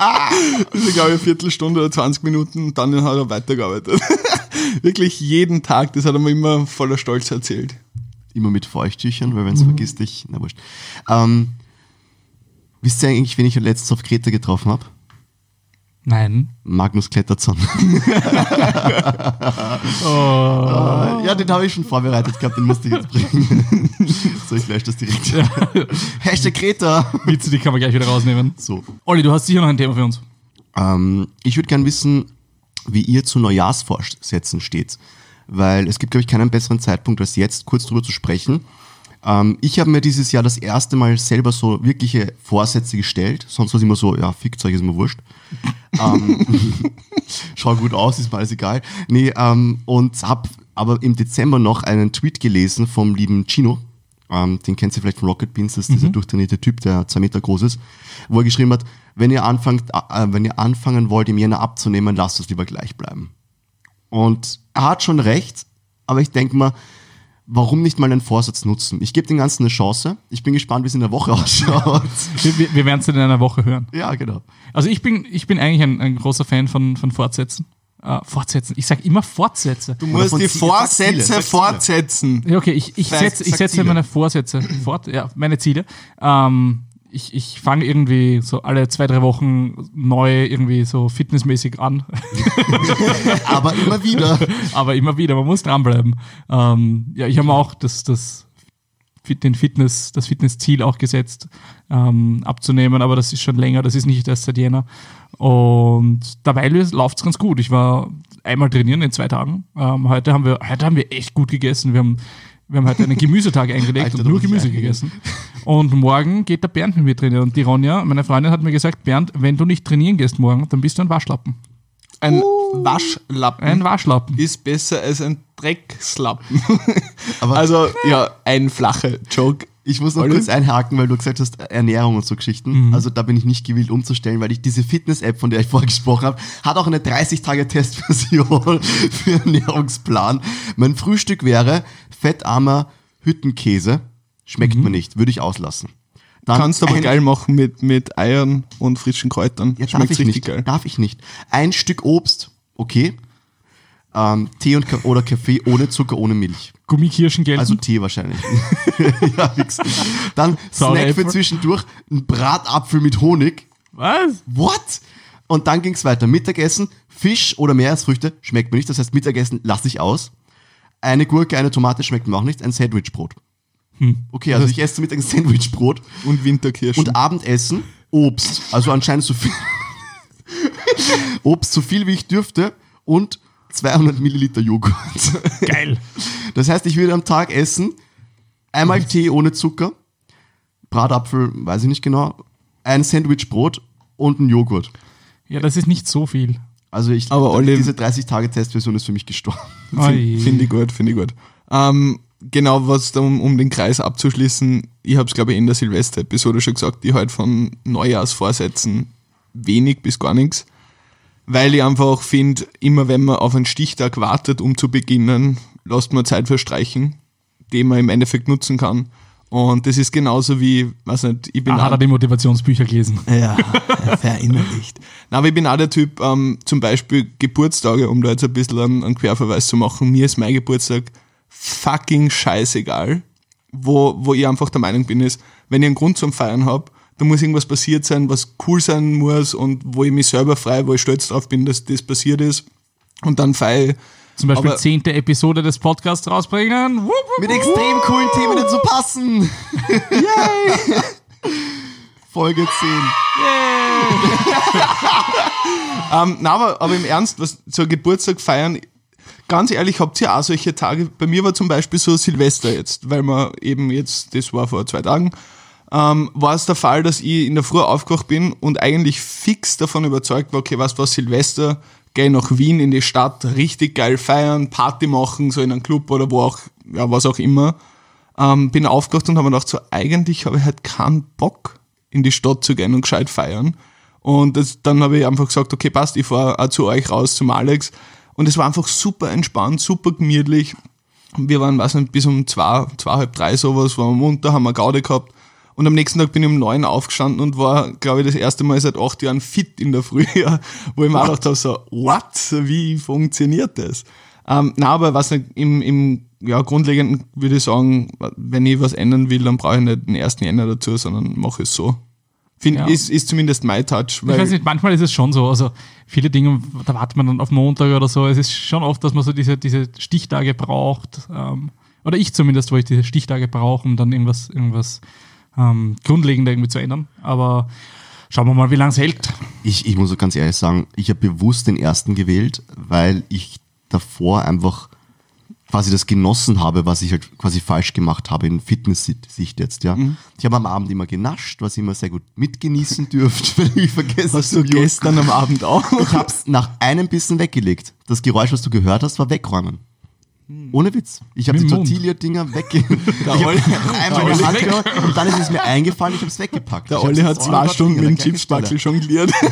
Speaker 3: Das ist, glaube ich, eine Viertelstunde oder 20 Minuten und dann hat er weitergearbeitet. Wirklich jeden Tag, das hat er mir immer voller Stolz erzählt.
Speaker 4: Immer mit Feuchttüchern, weil wenn du vergisst dich, na wurscht. Ähm, wisst ihr eigentlich, wen ich letztens auf Kreta getroffen habe?
Speaker 1: Nein.
Speaker 4: Magnus Kletterzahn.
Speaker 1: Oh.
Speaker 4: ja, den habe ich schon vorbereitet gehabt, den musste ich jetzt bringen. so, ich lösche das direkt. Hashtag Kreta.
Speaker 1: Witze, die kann man gleich wieder rausnehmen.
Speaker 4: So.
Speaker 1: Olli, du hast sicher noch ein Thema für uns.
Speaker 4: Ähm, ich würde gerne wissen, wie ihr zu Neujahrsvorsätzen steht. Weil es gibt, glaube ich, keinen besseren Zeitpunkt, als jetzt kurz drüber zu sprechen. Ähm, ich habe mir dieses Jahr das erste Mal selber so wirkliche Vorsätze gestellt. Sonst war es immer so, ja, fickt euch, ist mir wurscht. ähm, schau gut aus, ist mir alles egal. Nee, ähm, und habe aber im Dezember noch einen Tweet gelesen vom lieben Chino. Ähm, den kennt ihr vielleicht von Rocket Beans, das ist dieser durchtrainierte Typ, der zwei Meter groß ist, wo er geschrieben hat, wenn ihr, anfangt, äh, wenn ihr anfangen wollt, im Jänner abzunehmen, lasst es lieber gleich bleiben. Und er hat schon recht, aber ich denke mal, warum nicht mal einen Vorsatz nutzen? Ich gebe den Ganzen eine Chance. Ich bin gespannt, wie es in der Woche ausschaut.
Speaker 1: Wir, wir, wir werden es in einer Woche hören.
Speaker 4: ja, genau.
Speaker 1: Also ich bin, ich bin eigentlich ein, ein großer Fan von, von Fortsätzen. Äh, Fortsetzen. Ich sage immer Fortsätze.
Speaker 3: Du musst die Vorsätze fortsetzen.
Speaker 1: Ja, okay, ich, ich setze ich
Speaker 3: Ziele.
Speaker 1: meine Vorsätze fort, ja, meine Ziele. Ähm, ich ich fange irgendwie so alle zwei, drei Wochen neu irgendwie so fitnessmäßig an.
Speaker 4: Aber immer wieder.
Speaker 1: Aber immer wieder, man muss dranbleiben. Ähm, ja, ich habe mir auch das, das, den Fitness, das Fitnessziel auch gesetzt, ähm, abzunehmen, aber das ist schon länger, das ist nicht erst seit Jänner. Und dabei läuft es ganz gut. Ich war einmal trainieren in zwei Tagen. Ähm, heute, haben wir, heute haben wir echt gut gegessen. Wir haben, wir haben heute einen Gemüsetag eingelegt
Speaker 4: Alter,
Speaker 1: und nur Gemüse gegessen. Und morgen geht der Bernd mit mir trainieren. Und die Ronja, meine Freundin, hat mir gesagt, Bernd, wenn du nicht trainieren gehst morgen, dann bist du ein Waschlappen.
Speaker 3: Ein Waschlappen
Speaker 1: Ein Waschlappen.
Speaker 3: ist besser als ein Dreckslappen.
Speaker 4: Aber-
Speaker 3: also, ja, ein flacher Joke.
Speaker 4: Ich muss noch
Speaker 3: Olli?
Speaker 4: kurz einhaken, weil du gesagt hast, Ernährung und so Geschichten. Also da bin ich nicht gewillt umzustellen, weil ich diese Fitness-App, von der ich vorher gesprochen habe, hat auch eine 30-Tage-Testversion für Ernährungsplan. Mein Frühstück wäre fettarmer Hüttenkäse. Schmeckt mir nicht, würde ich auslassen. Dann
Speaker 3: Kannst aber
Speaker 4: ein-
Speaker 3: geil machen mit, mit Eiern und frischen Kräutern.
Speaker 4: Ja,
Speaker 3: Schmeckt
Speaker 4: ich
Speaker 3: richtig
Speaker 4: nicht.
Speaker 3: geil.
Speaker 4: Darf ich nicht. Ein Stück Obst, okay. Ähm, Tee und oder Kaffee ohne Zucker, ohne Milch.
Speaker 1: Gummikirschen gelten.
Speaker 4: Also Tee wahrscheinlich. ja, nix. Dann
Speaker 1: Saure
Speaker 4: Snack für zwischendurch, ein Bratapfel mit Honig.
Speaker 1: Was?
Speaker 4: What? Und dann ging's weiter. Mittagessen, Fisch oder Meeresfrüchte schmeckt mir nicht. Das heißt, Mittagessen lasse ich aus. Eine Gurke, eine Tomate schmeckt mir auch nicht. Ein Sandwichbrot. Okay, also ich esse zum Mittag ein Sandwichbrot.
Speaker 3: Und Winterkirschen.
Speaker 4: Und Abendessen, Obst. Also anscheinend so viel. Obst, so viel wie ich dürfte. Und 200 Milliliter Joghurt.
Speaker 1: Geil.
Speaker 4: Das heißt, ich würde am Tag essen, einmal Tee ohne Zucker, Bratapfel, weiß ich nicht genau, ein Sandwichbrot und ein Joghurt.
Speaker 1: Ja, das ist nicht so viel.
Speaker 4: Also ich,
Speaker 3: Aber Olli-
Speaker 4: diese 30-Tage-Testversion ist für mich gestorben.
Speaker 3: Finde ich gut, finde ich gut. Ähm, genau, was um, um den Kreis abzuschließen, ich habe es, glaube ich, in der Silvester-Episode schon gesagt, ich halt von Neujahrsvorsätzen wenig bis gar nichts. Weil ich einfach finde, immer wenn man auf einen Stichtag wartet, um zu beginnen, lässt man Zeit verstreichen, die man im Endeffekt nutzen kann. Und das ist genauso wie, weiß nicht, ich bin
Speaker 1: Ah, hat er die Motivationsbücher gelesen.
Speaker 3: ja, verinnerlicht. Na, aber ich bin auch der Typ, ähm, zum Beispiel Geburtstage, um da jetzt ein bisschen einen, einen Querverweis zu machen. Mir ist mein Geburtstag fucking scheißegal. Wo, wo ich einfach der Meinung bin, ist, wenn ich einen Grund zum Feiern habe, da muss irgendwas passiert sein, was cool sein muss und wo ich mich selber frei, wo ich stolz drauf bin, dass das passiert ist. Und dann feiere ich.
Speaker 1: Zum Beispiel
Speaker 3: Aber-
Speaker 1: zehnte Episode des Podcasts rausbringen. Wupp, wupp,
Speaker 4: Mit
Speaker 1: wupp.
Speaker 4: extrem coolen Themen, die zu passen. Yay! Folge 10.
Speaker 3: Ähm, na, aber, aber im Ernst, was so Geburtstag feiern, ganz ehrlich, habt ihr auch solche Tage? Bei mir war zum Beispiel so Silvester jetzt, weil man eben jetzt, das war vor zwei Tagen, ähm, war es der Fall, dass ich in der Früh aufgewacht bin und eigentlich fix davon überzeugt war, okay, was was Silvester, gehe nach Wien in die Stadt, richtig geil feiern, Party machen, so in einem Club oder wo auch, ja, was auch immer. Ähm, bin aufgewacht und habe mir gedacht, so eigentlich habe ich halt keinen Bock, in die Stadt zu gehen und gescheit feiern. Und das, dann habe ich einfach gesagt, okay, passt, ich fahre auch zu euch raus, zum Alex. Und es war einfach super entspannt, super gemütlich. Wir waren, weiß nicht, bis um zwei, zwei, halb drei sowas, waren wir munter, haben wir Gaude gehabt. Und am nächsten Tag bin ich um neun aufgestanden und war, glaube ich, das erste Mal seit acht Jahren fit in der Früh, wo ich mir auch gedacht habe, so, what? Wie funktioniert das? Ähm, na, aber was nicht, im, im ja, Grundlegenden würde ich sagen, wenn ich was ändern will, dann brauche ich nicht den ersten Jänner dazu, sondern mache es so. Find,
Speaker 1: Ja.
Speaker 3: ist, ist zumindest mein Touch.
Speaker 1: Ich weiß nicht, manchmal ist es schon so. Also viele Dinge, da wartet man dann auf Montag oder so. Es ist schon oft, dass man so diese, diese Stichtage braucht. Ähm, oder ich zumindest, wo ich diese Stichtage brauche, um dann irgendwas, irgendwas ähm, Grundlegender irgendwie zu ändern. Aber schauen wir mal, wie lange es hält.
Speaker 4: Ich, ich muss auch ganz ehrlich sagen, ich habe bewusst den ersten gewählt, weil ich davor einfach quasi das genossen habe, was ich halt quasi falsch gemacht habe in Fitness-Sicht jetzt, ja. Ich habe am Abend immer genascht, was ich immer sehr gut mitgenießen dürft, wenn ich vergessen
Speaker 3: Hast du gestern am Abend auch?
Speaker 4: Ich hab's nach einem Bissen weggelegt. Das Geräusch, was du gehört hast, war wegräumen. Ohne Witz. Ich habe die. Tortilla-Dinger wegge... Ich hab
Speaker 3: Olli-
Speaker 4: einmal Hand gehabt und dann ist es mir eingefallen, ich habe es weggepackt.
Speaker 3: Der
Speaker 4: Ich
Speaker 3: Olli hat zwei Stunden mit dem. Chipsbackel jongliert.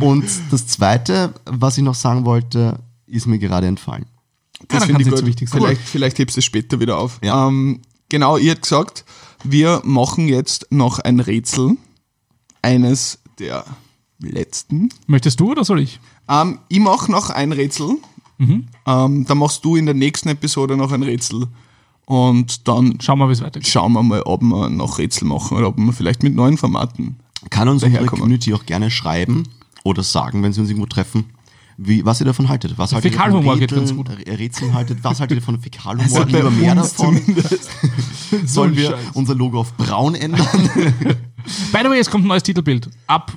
Speaker 4: Und das Zweite, was ich noch sagen wollte, ist mir gerade entfallen.
Speaker 3: Das
Speaker 1: kann's
Speaker 3: finde ich gut.
Speaker 1: wichtig sein.
Speaker 3: Vielleicht, vielleicht hebst du es später wieder auf.
Speaker 4: Ja.
Speaker 3: Ähm, genau, ihr habt gesagt, wir machen jetzt noch ein Rätsel. Eines der letzten.
Speaker 1: Möchtest du oder soll ich?
Speaker 3: Ähm, ich mache noch ein Rätsel.
Speaker 1: Mhm.
Speaker 3: Ähm, dann machst du in der nächsten Episode noch ein Rätsel. Und dann
Speaker 1: Schauen wir, wie es weitergeht.
Speaker 3: schauen wir mal, ob wir noch Rätsel machen oder ob wir vielleicht mit neuen Formaten.
Speaker 4: Kann uns unsere. Community auch gerne schreiben oder sagen, wenn sie uns irgendwo treffen, wie, was ihr davon haltet. Was haltet ihr von
Speaker 1: Fäkalhumor geht ganz gut.
Speaker 4: Rätseln haltet? Was haltet ihr von Fäkalhumor?
Speaker 3: Also
Speaker 4: Lieber mehr davon? Sollen wir unser Logo auf braun ändern?
Speaker 1: By the way, es kommt ein neues Titelbild. Ab,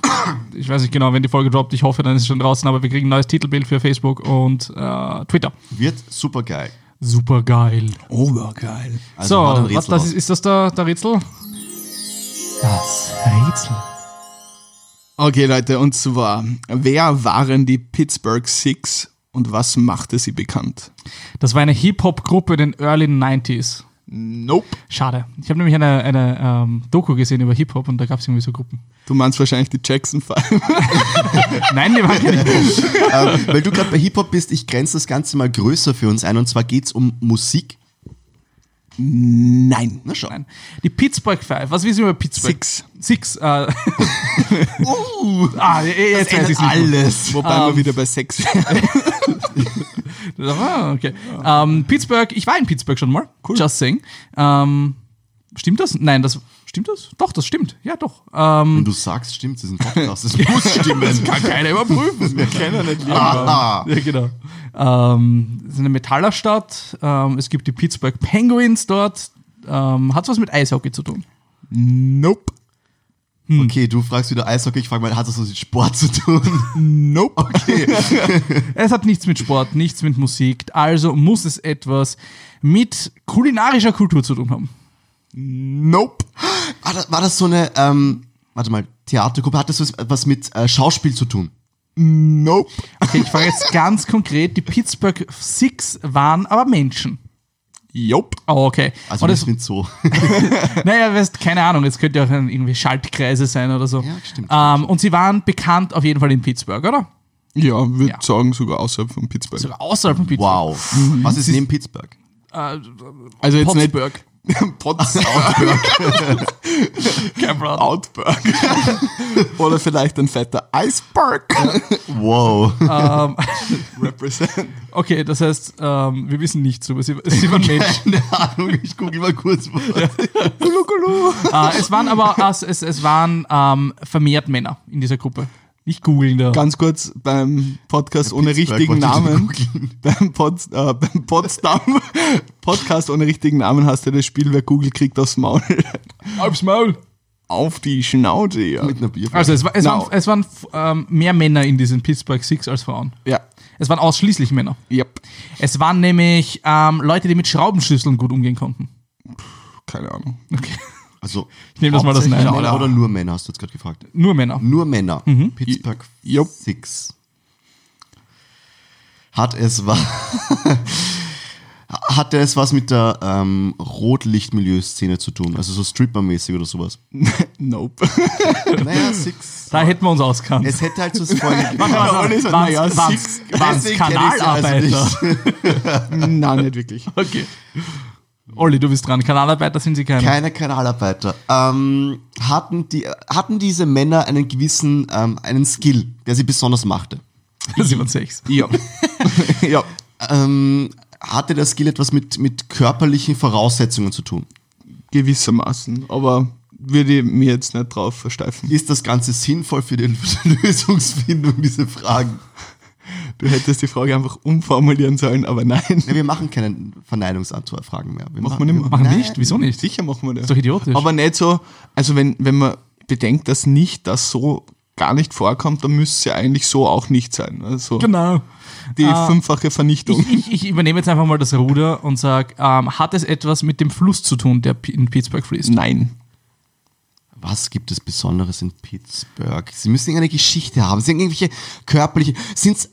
Speaker 1: ich weiß nicht genau, wenn die Folge droppt, ich hoffe, dann ist es schon draußen, aber wir kriegen ein neues Titelbild für Facebook und äh, Twitter.
Speaker 4: Wird super geil.
Speaker 1: Super geil.
Speaker 3: Obergeil.
Speaker 4: Also
Speaker 1: so, was, das ist, ist das der, der Rätsel?
Speaker 5: Das Rätsel.
Speaker 3: Okay, Leute, und zwar, wer waren die Pittsburgh Six und was machte sie bekannt?
Speaker 1: Das war eine Hip-Hop-Gruppe in den Early 90s.
Speaker 3: Nope.
Speaker 1: Schade. Ich habe nämlich eine, eine ähm, Doku gesehen über Hip-Hop und da gab es irgendwie so Gruppen.
Speaker 3: Du meinst wahrscheinlich die Jackson Five.
Speaker 1: Nein, die waren keine
Speaker 4: ähm, weil du gerade bei Hip-Hop bist, ich grenze das Ganze mal größer für uns ein. Und zwar geht's um Musik.
Speaker 3: Nein.
Speaker 4: Na schau.
Speaker 1: Nein. Die Pittsburgh Five. Was wissen wir über Pittsburgh?
Speaker 3: Six.
Speaker 1: Six. Äh,
Speaker 4: Uh,
Speaker 1: ah, jetzt weiß ich's nicht.
Speaker 4: alles.
Speaker 3: Wobei wir wieder bei Sex wären.
Speaker 1: Ah, okay. Ähm, Pittsburgh, ich war in Pittsburgh schon mal. Cool. Just saying. Ähm, stimmt das? Nein, das stimmt das? Doch, das stimmt. Ja, doch. Ähm,
Speaker 4: Wenn du sagst, stimmt, das ist ein Podcast. Das muss stimmen.
Speaker 1: kann keiner überprüfen. Wir kennen nicht
Speaker 4: Aha.
Speaker 1: Ja, genau. Ähm, es ist eine Metallerstadt. Ähm, es gibt die Pittsburgh Penguins dort. Ähm, Hat was mit Eishockey zu tun?
Speaker 3: Nope.
Speaker 4: Okay, du fragst wieder Eishockey, ich frage mal, hat das was mit Sport zu tun?
Speaker 3: Nope.
Speaker 4: Okay.
Speaker 1: Es hat nichts mit Sport, nichts mit Musik. Also muss es etwas mit kulinarischer Kultur zu tun haben.
Speaker 3: Nope.
Speaker 4: War das, war das so eine, ähm, warte mal, Theatergruppe? Hat das was, was mit äh, Schauspiel zu tun?
Speaker 3: Nope.
Speaker 1: Okay, ich frage jetzt ganz konkret. Die Pittsburgh Six waren aber Menschen.
Speaker 3: Jupp.
Speaker 1: Oh, okay.
Speaker 4: Also
Speaker 1: und
Speaker 4: das nicht so.
Speaker 1: naja, weißt, keine Ahnung, es könnte ja auch irgendwie Schaltkreise sein oder so.
Speaker 4: Ja, stimmt,
Speaker 1: Ähm, und sie waren bekannt auf jeden Fall in Pittsburgh, oder?
Speaker 3: Ja, würde
Speaker 1: Ja.
Speaker 3: sagen, sogar außerhalb von Pittsburgh.
Speaker 1: Sogar außerhalb von Pittsburgh.
Speaker 4: Wow. Was ist neben Pittsburgh?
Speaker 1: Äh,
Speaker 3: also jetzt
Speaker 1: Pottsburg.
Speaker 3: nicht Pottsburg,
Speaker 1: Kein Problem.
Speaker 3: Outberg. Oder vielleicht ein fetter Iceberg.
Speaker 4: Wow.
Speaker 1: ähm,
Speaker 3: Represent.
Speaker 1: okay, das heißt, ähm, wir wissen nichts über sie. Sie waren Menschen.
Speaker 4: Keine Ahnung, ich google mal kurz.
Speaker 1: äh, es waren aber äh, es, es waren ähm, vermehrt Männer in dieser Gruppe. Nicht googeln da.
Speaker 3: Ganz kurz beim Podcast ohne
Speaker 4: Pittsburgh
Speaker 3: richtigen Namen. Beim, Pod, äh, beim Potsdam Podcast ohne richtigen Namen hast du das Spiel, wer Google kriegt aufs Maul.
Speaker 1: Aufs Maul.
Speaker 3: Auf die Schnauze, ja.
Speaker 4: Mit einer Bierflasche.
Speaker 1: Also es, war, es
Speaker 3: No.
Speaker 1: waren, es waren ähm, mehr Männer in diesen Pittsburgh Six als Frauen.
Speaker 3: Ja.
Speaker 1: Es waren ausschließlich Männer.
Speaker 3: Yep.
Speaker 1: Es waren nämlich ähm, Leute, die mit Schraubenschlüsseln gut umgehen konnten.
Speaker 3: Keine Ahnung.
Speaker 1: Okay.
Speaker 4: Also,
Speaker 1: Ich nehme das mal das
Speaker 4: hauptsächlich
Speaker 1: Nein.
Speaker 4: Männer oder nur Männer, hast du jetzt gerade gefragt?
Speaker 1: Nur Männer.
Speaker 4: Nur Männer.
Speaker 1: Mhm.
Speaker 4: Pittsburgh
Speaker 3: Jupp.
Speaker 4: Six. Hat es was. Hatte es was mit der ähm, Rotlichtmilieu-Szene zu tun? Also so Stripper-mäßig oder sowas?
Speaker 3: Nope.
Speaker 4: Naja, Six.
Speaker 1: Da hätten wir uns auskannt.
Speaker 4: Es hätte halt so
Speaker 3: so-
Speaker 1: Waren's-
Speaker 3: naja, Six-
Speaker 1: waren's
Speaker 4: also
Speaker 1: Kanalarbeiter?
Speaker 4: nicht.
Speaker 3: Nein, nicht wirklich.
Speaker 1: Okay. Olli, du bist dran. Kanalarbeiter sind sie keine.
Speaker 4: Keine Kanalarbeiter. Ähm, hatten, die, hatten diese Männer einen gewissen, ähm, einen Skill, der sie besonders machte?
Speaker 1: Sie waren sechs.
Speaker 3: Ja. ja.
Speaker 4: Ähm, hatte der Skill etwas mit, mit körperlichen Voraussetzungen zu tun?
Speaker 3: Gewissermaßen. Aber würde ich mir jetzt nicht drauf versteifen.
Speaker 4: Ist das Ganze sinnvoll für die Lösungsfindung, diese Fragen?
Speaker 3: Du hättest die Frage einfach umformulieren sollen, aber nein.
Speaker 4: Ja, wir machen keine Verneinungsantwortfragen mehr. Wir
Speaker 3: Machen wir nicht mehr.
Speaker 1: Machen
Speaker 4: Nein.
Speaker 1: nicht? Wieso nicht?
Speaker 3: Sicher machen wir das.
Speaker 1: Ist doch idiotisch.
Speaker 3: Aber nicht so, also wenn, wenn man bedenkt, dass nicht das so gar nicht vorkommt, dann müsste es ja eigentlich so auch nicht sein. Also
Speaker 1: genau.
Speaker 3: die
Speaker 1: Ah.
Speaker 3: fünffache Vernichtung.
Speaker 1: Ich, ich, ich übernehme jetzt einfach mal das Ruder und sage, ähm, hat es etwas mit dem Fluss zu tun, der in Pittsburgh fließt?
Speaker 3: Nein.
Speaker 4: Was gibt es Besonderes in Pittsburgh? Sie müssen irgendeine Geschichte haben. Sie haben irgendwelche körperliche. Sind es äh,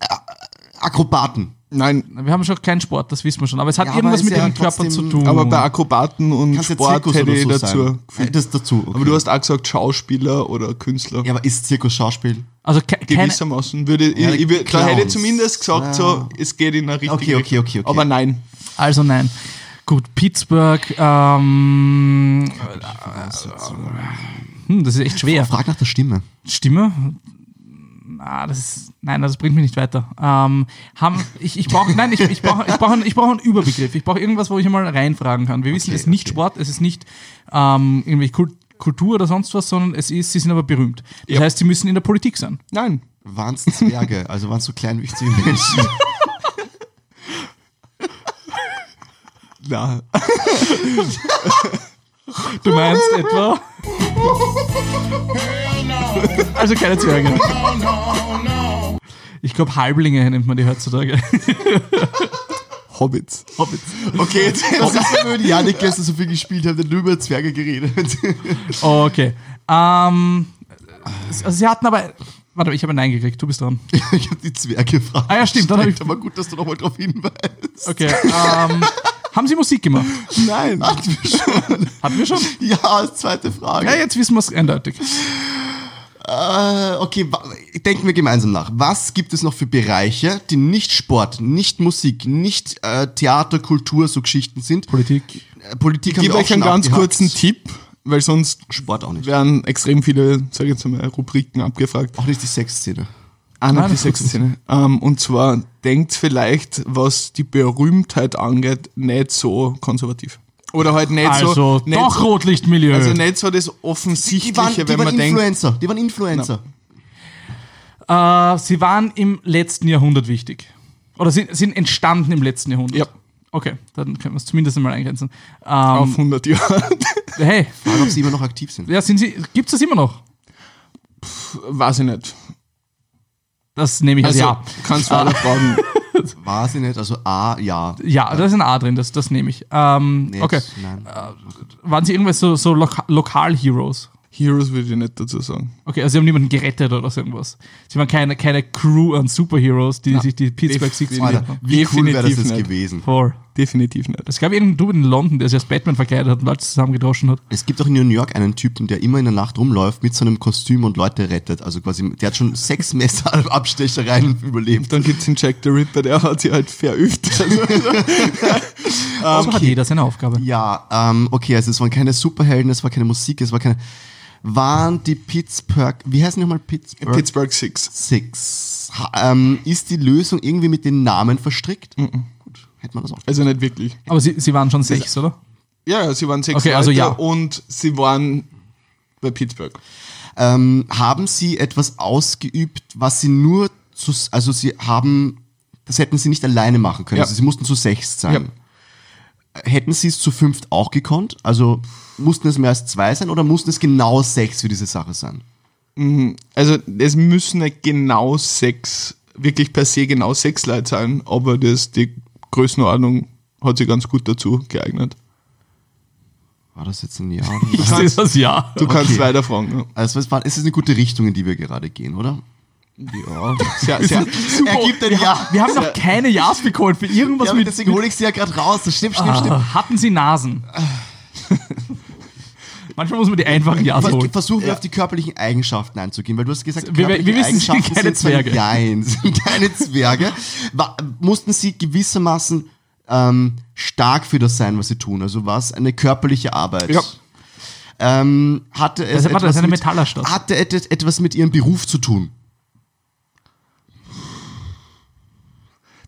Speaker 4: Akrobaten?
Speaker 3: Nein.
Speaker 1: Wir haben schon keinen Sport, das wissen wir schon. Aber es hat
Speaker 4: Ja,
Speaker 1: irgendwas mit
Speaker 4: ja
Speaker 1: ihren Körpern zu tun.
Speaker 3: Aber bei Akrobaten und
Speaker 4: Kannst ja
Speaker 3: Sport
Speaker 4: Zirkus
Speaker 3: hätte ich
Speaker 4: so
Speaker 3: dazu.
Speaker 4: sein. Das dazu. Okay.
Speaker 3: Aber du hast auch gesagt Schauspieler oder Künstler.
Speaker 4: ja, aber ist Zirkus Schauspiel?
Speaker 1: also ke
Speaker 3: Gewissermaßen. Würde,
Speaker 4: Ja,
Speaker 3: ich, ich, würd- da hätte ich zumindest gesagt,
Speaker 4: Ja.
Speaker 3: so, es geht in eine richtige
Speaker 4: Okay, okay, okay, okay.
Speaker 3: Aber nein.
Speaker 1: also nein. Gut, Pittsburgh, ähm, hm, das ist echt schwer.
Speaker 4: Frag nach der Stimme.
Speaker 1: Stimme? Ah, das ist, nein, das bringt mich nicht weiter. Ähm, haben, ich ich brauche, nein, ich, ich brauche ich brauch einen, ich brauch einen Überbegriff. Ich brauche irgendwas, wo ich mal reinfragen kann. Wir wissen, es ist nicht
Speaker 4: okay.
Speaker 1: Sport, es ist nicht ähm, irgendwie Kult, Kultur oder sonst was, sondern es ist, sie sind aber berühmt. Das
Speaker 3: Ja.
Speaker 1: heißt, sie müssen in der Politik sein.
Speaker 3: Nein.
Speaker 4: Waren es Zwerge? also waren es so kleinwüchsige Menschen?
Speaker 3: Na.
Speaker 1: Du meinst etwa? Also keine Zwerge. Ich glaube, Halblinge nennt man die heutzutage.
Speaker 3: Hobbits.
Speaker 1: Hobbits.
Speaker 4: Okay, jetzt was ist denn, wenn die Janik gestern so viel gespielt haben, der nur über Zwerge geredet.
Speaker 1: Okay. Ähm, also sie hatten aber. Warte, ich habe ein Nein gekriegt. Du bist dran.
Speaker 4: ich habe die Zwerge gefragt.
Speaker 1: Ah ja, stimmt, dann ich-
Speaker 4: Aber gut, dass du nochmal drauf hinweist.
Speaker 1: Okay. Ähm, haben Sie Musik gemacht?
Speaker 3: Nein.
Speaker 4: Hatten wir schon.
Speaker 1: Hatten wir schon?
Speaker 4: Ja, als zweite Frage.
Speaker 1: Ja, jetzt wissen wir es eindeutig.
Speaker 4: Äh, okay, denken wir gemeinsam nach. Was gibt es noch für Bereiche, die nicht Sport, nicht Musik, nicht äh, Theater, Kultur, so Geschichten sind?
Speaker 1: Politik.
Speaker 4: Äh, Politik
Speaker 3: Ich
Speaker 4: haben
Speaker 3: gebe
Speaker 4: wir auch
Speaker 3: euch einen ganz
Speaker 4: abgehakt.
Speaker 3: kurzen Tipp, weil sonst
Speaker 4: Sport auch nicht.
Speaker 3: werden extrem viele, sag ich jetzt mal, Rubriken abgefragt.
Speaker 4: Auch nicht die Sexszene.
Speaker 3: Ah, die
Speaker 1: gut.
Speaker 3: Sexszene. Ähm, und zwar denkt vielleicht, was die Berühmtheit angeht, nicht so konservativ. Oder halt nicht
Speaker 1: Also,
Speaker 3: so. Nicht
Speaker 1: doch
Speaker 3: so,
Speaker 1: Rotlichtmilieu.
Speaker 3: Also nicht so das
Speaker 4: Die
Speaker 3: Offensichtliche,
Speaker 4: waren, die
Speaker 3: wenn
Speaker 4: waren
Speaker 3: man denkt.
Speaker 4: Influencer. Die waren Influencer.
Speaker 1: äh, sie waren im letzten Jahrhundert wichtig. Oder sind, sind entstanden im letzten Jahrhundert.
Speaker 3: Ja.
Speaker 1: Okay, dann können wir es zumindest einmal eingrenzen.
Speaker 3: Auf
Speaker 1: Ähm,
Speaker 3: 100 Jahre.
Speaker 1: hey,
Speaker 4: Frage, ob sie immer noch aktiv sind.
Speaker 1: ja, sind sie, gibt es das immer noch?
Speaker 3: Weiß ich nicht.
Speaker 1: Das nehme ich als
Speaker 3: Also,
Speaker 1: Ja.
Speaker 3: kannst du alle fragen.
Speaker 4: War sie nicht? Also A, ja.
Speaker 1: Ja, da ist ein A drin, das, das nehme ich. Ähm,
Speaker 4: Nee,
Speaker 1: okay.
Speaker 4: Nein.
Speaker 1: Waren sie irgendwas so, so Loka Lokal-Heroes?
Speaker 3: Heroes würde ich nicht dazu sagen.
Speaker 1: Okay, also sie haben niemanden gerettet oder so irgendwas. Sie waren keine, keine Crew an Superheroes, die sich die Pittsburgh Six.
Speaker 4: Wie cool wäre das jetzt
Speaker 3: nicht.
Speaker 4: gewesen?
Speaker 1: Voll.
Speaker 3: Definitiv nicht.
Speaker 1: Es gab irgendeinen Dude in London, der sich als Batman verkleidet hat und Leute zusammengedroschen hat.
Speaker 4: Es gibt auch in New York einen Typen, der immer in der Nacht rumläuft mit so einem Kostüm und Leute rettet. Also quasi, der hat schon sechs Messerabstechereien überlebt.
Speaker 3: Dann gibt es den Jack the Ripper, der hat sich halt verübt. Also,
Speaker 1: so hat jeder seine Aufgabe.
Speaker 4: Ja, ähm, okay, also es waren keine Superhelden, es war keine Musik, es war keine. Waren die Pittsburgh, wie heißen die nochmal Pittsburgh?
Speaker 3: Pittsburgh Six.
Speaker 4: Six. Ha, ähm, ist die Lösung irgendwie mit den Namen verstrickt? Gut, hätte man das auch.
Speaker 3: Also nicht wirklich.
Speaker 1: Aber sie, sie waren schon sechs, oder?
Speaker 3: Ja, sie waren sechs
Speaker 1: Okay, also
Speaker 3: Leute
Speaker 1: ja.
Speaker 3: und sie waren bei Pittsburgh.
Speaker 4: Ähm, haben Sie etwas ausgeübt, was Sie nur zu, also Sie haben, das hätten Sie nicht alleine machen können.
Speaker 3: Ja.
Speaker 4: Also Sie mussten zu sechs sein.
Speaker 3: Ja.
Speaker 4: Hätten Sie es zu fünft auch gekonnt? Also mussten es mehr als zwei sein oder mussten es genau sechs für diese Sache sein?
Speaker 3: Also es müssen nicht genau sechs, wirklich per se genau sechs Leute sein, aber das, die Größenordnung hat sich ganz gut dazu geeignet.
Speaker 4: War das jetzt ein Ja?
Speaker 1: Ich sehe das ja.
Speaker 3: Du kannst
Speaker 4: Okay.
Speaker 3: weiterfragen. Ja.
Speaker 4: also es, war, es ist eine gute Richtung, in die wir gerade gehen, oder?
Speaker 3: Ja, sehr, sehr,
Speaker 4: Ergibt ein Ja.
Speaker 1: Wir haben noch keine Ja's bekommen für irgendwas
Speaker 4: Ja,
Speaker 1: mit.
Speaker 4: deswegen hole ich sie ja gerade raus. Das stimmt, stimmt, stimmt.
Speaker 1: Ah, hatten sie Nasen? Manchmal muss man die einfachen Ja's
Speaker 4: Vers-
Speaker 1: holen.
Speaker 4: Versuchen wir auf die körperlichen Eigenschaften einzugehen, weil du hast gesagt,
Speaker 1: Wir- wir wissen,
Speaker 4: Eigenschaften
Speaker 1: keine Zwerge.
Speaker 4: Nein, sind keine Zwerge. Wa- mussten sie gewissermaßen ähm, stark für das sein, was sie tun? Also war es eine körperliche Arbeit?
Speaker 3: Ja.
Speaker 4: Ähm, hatte es
Speaker 1: Also, warte, eine
Speaker 4: mit, hatte et- etwas mit ihrem Beruf zu tun?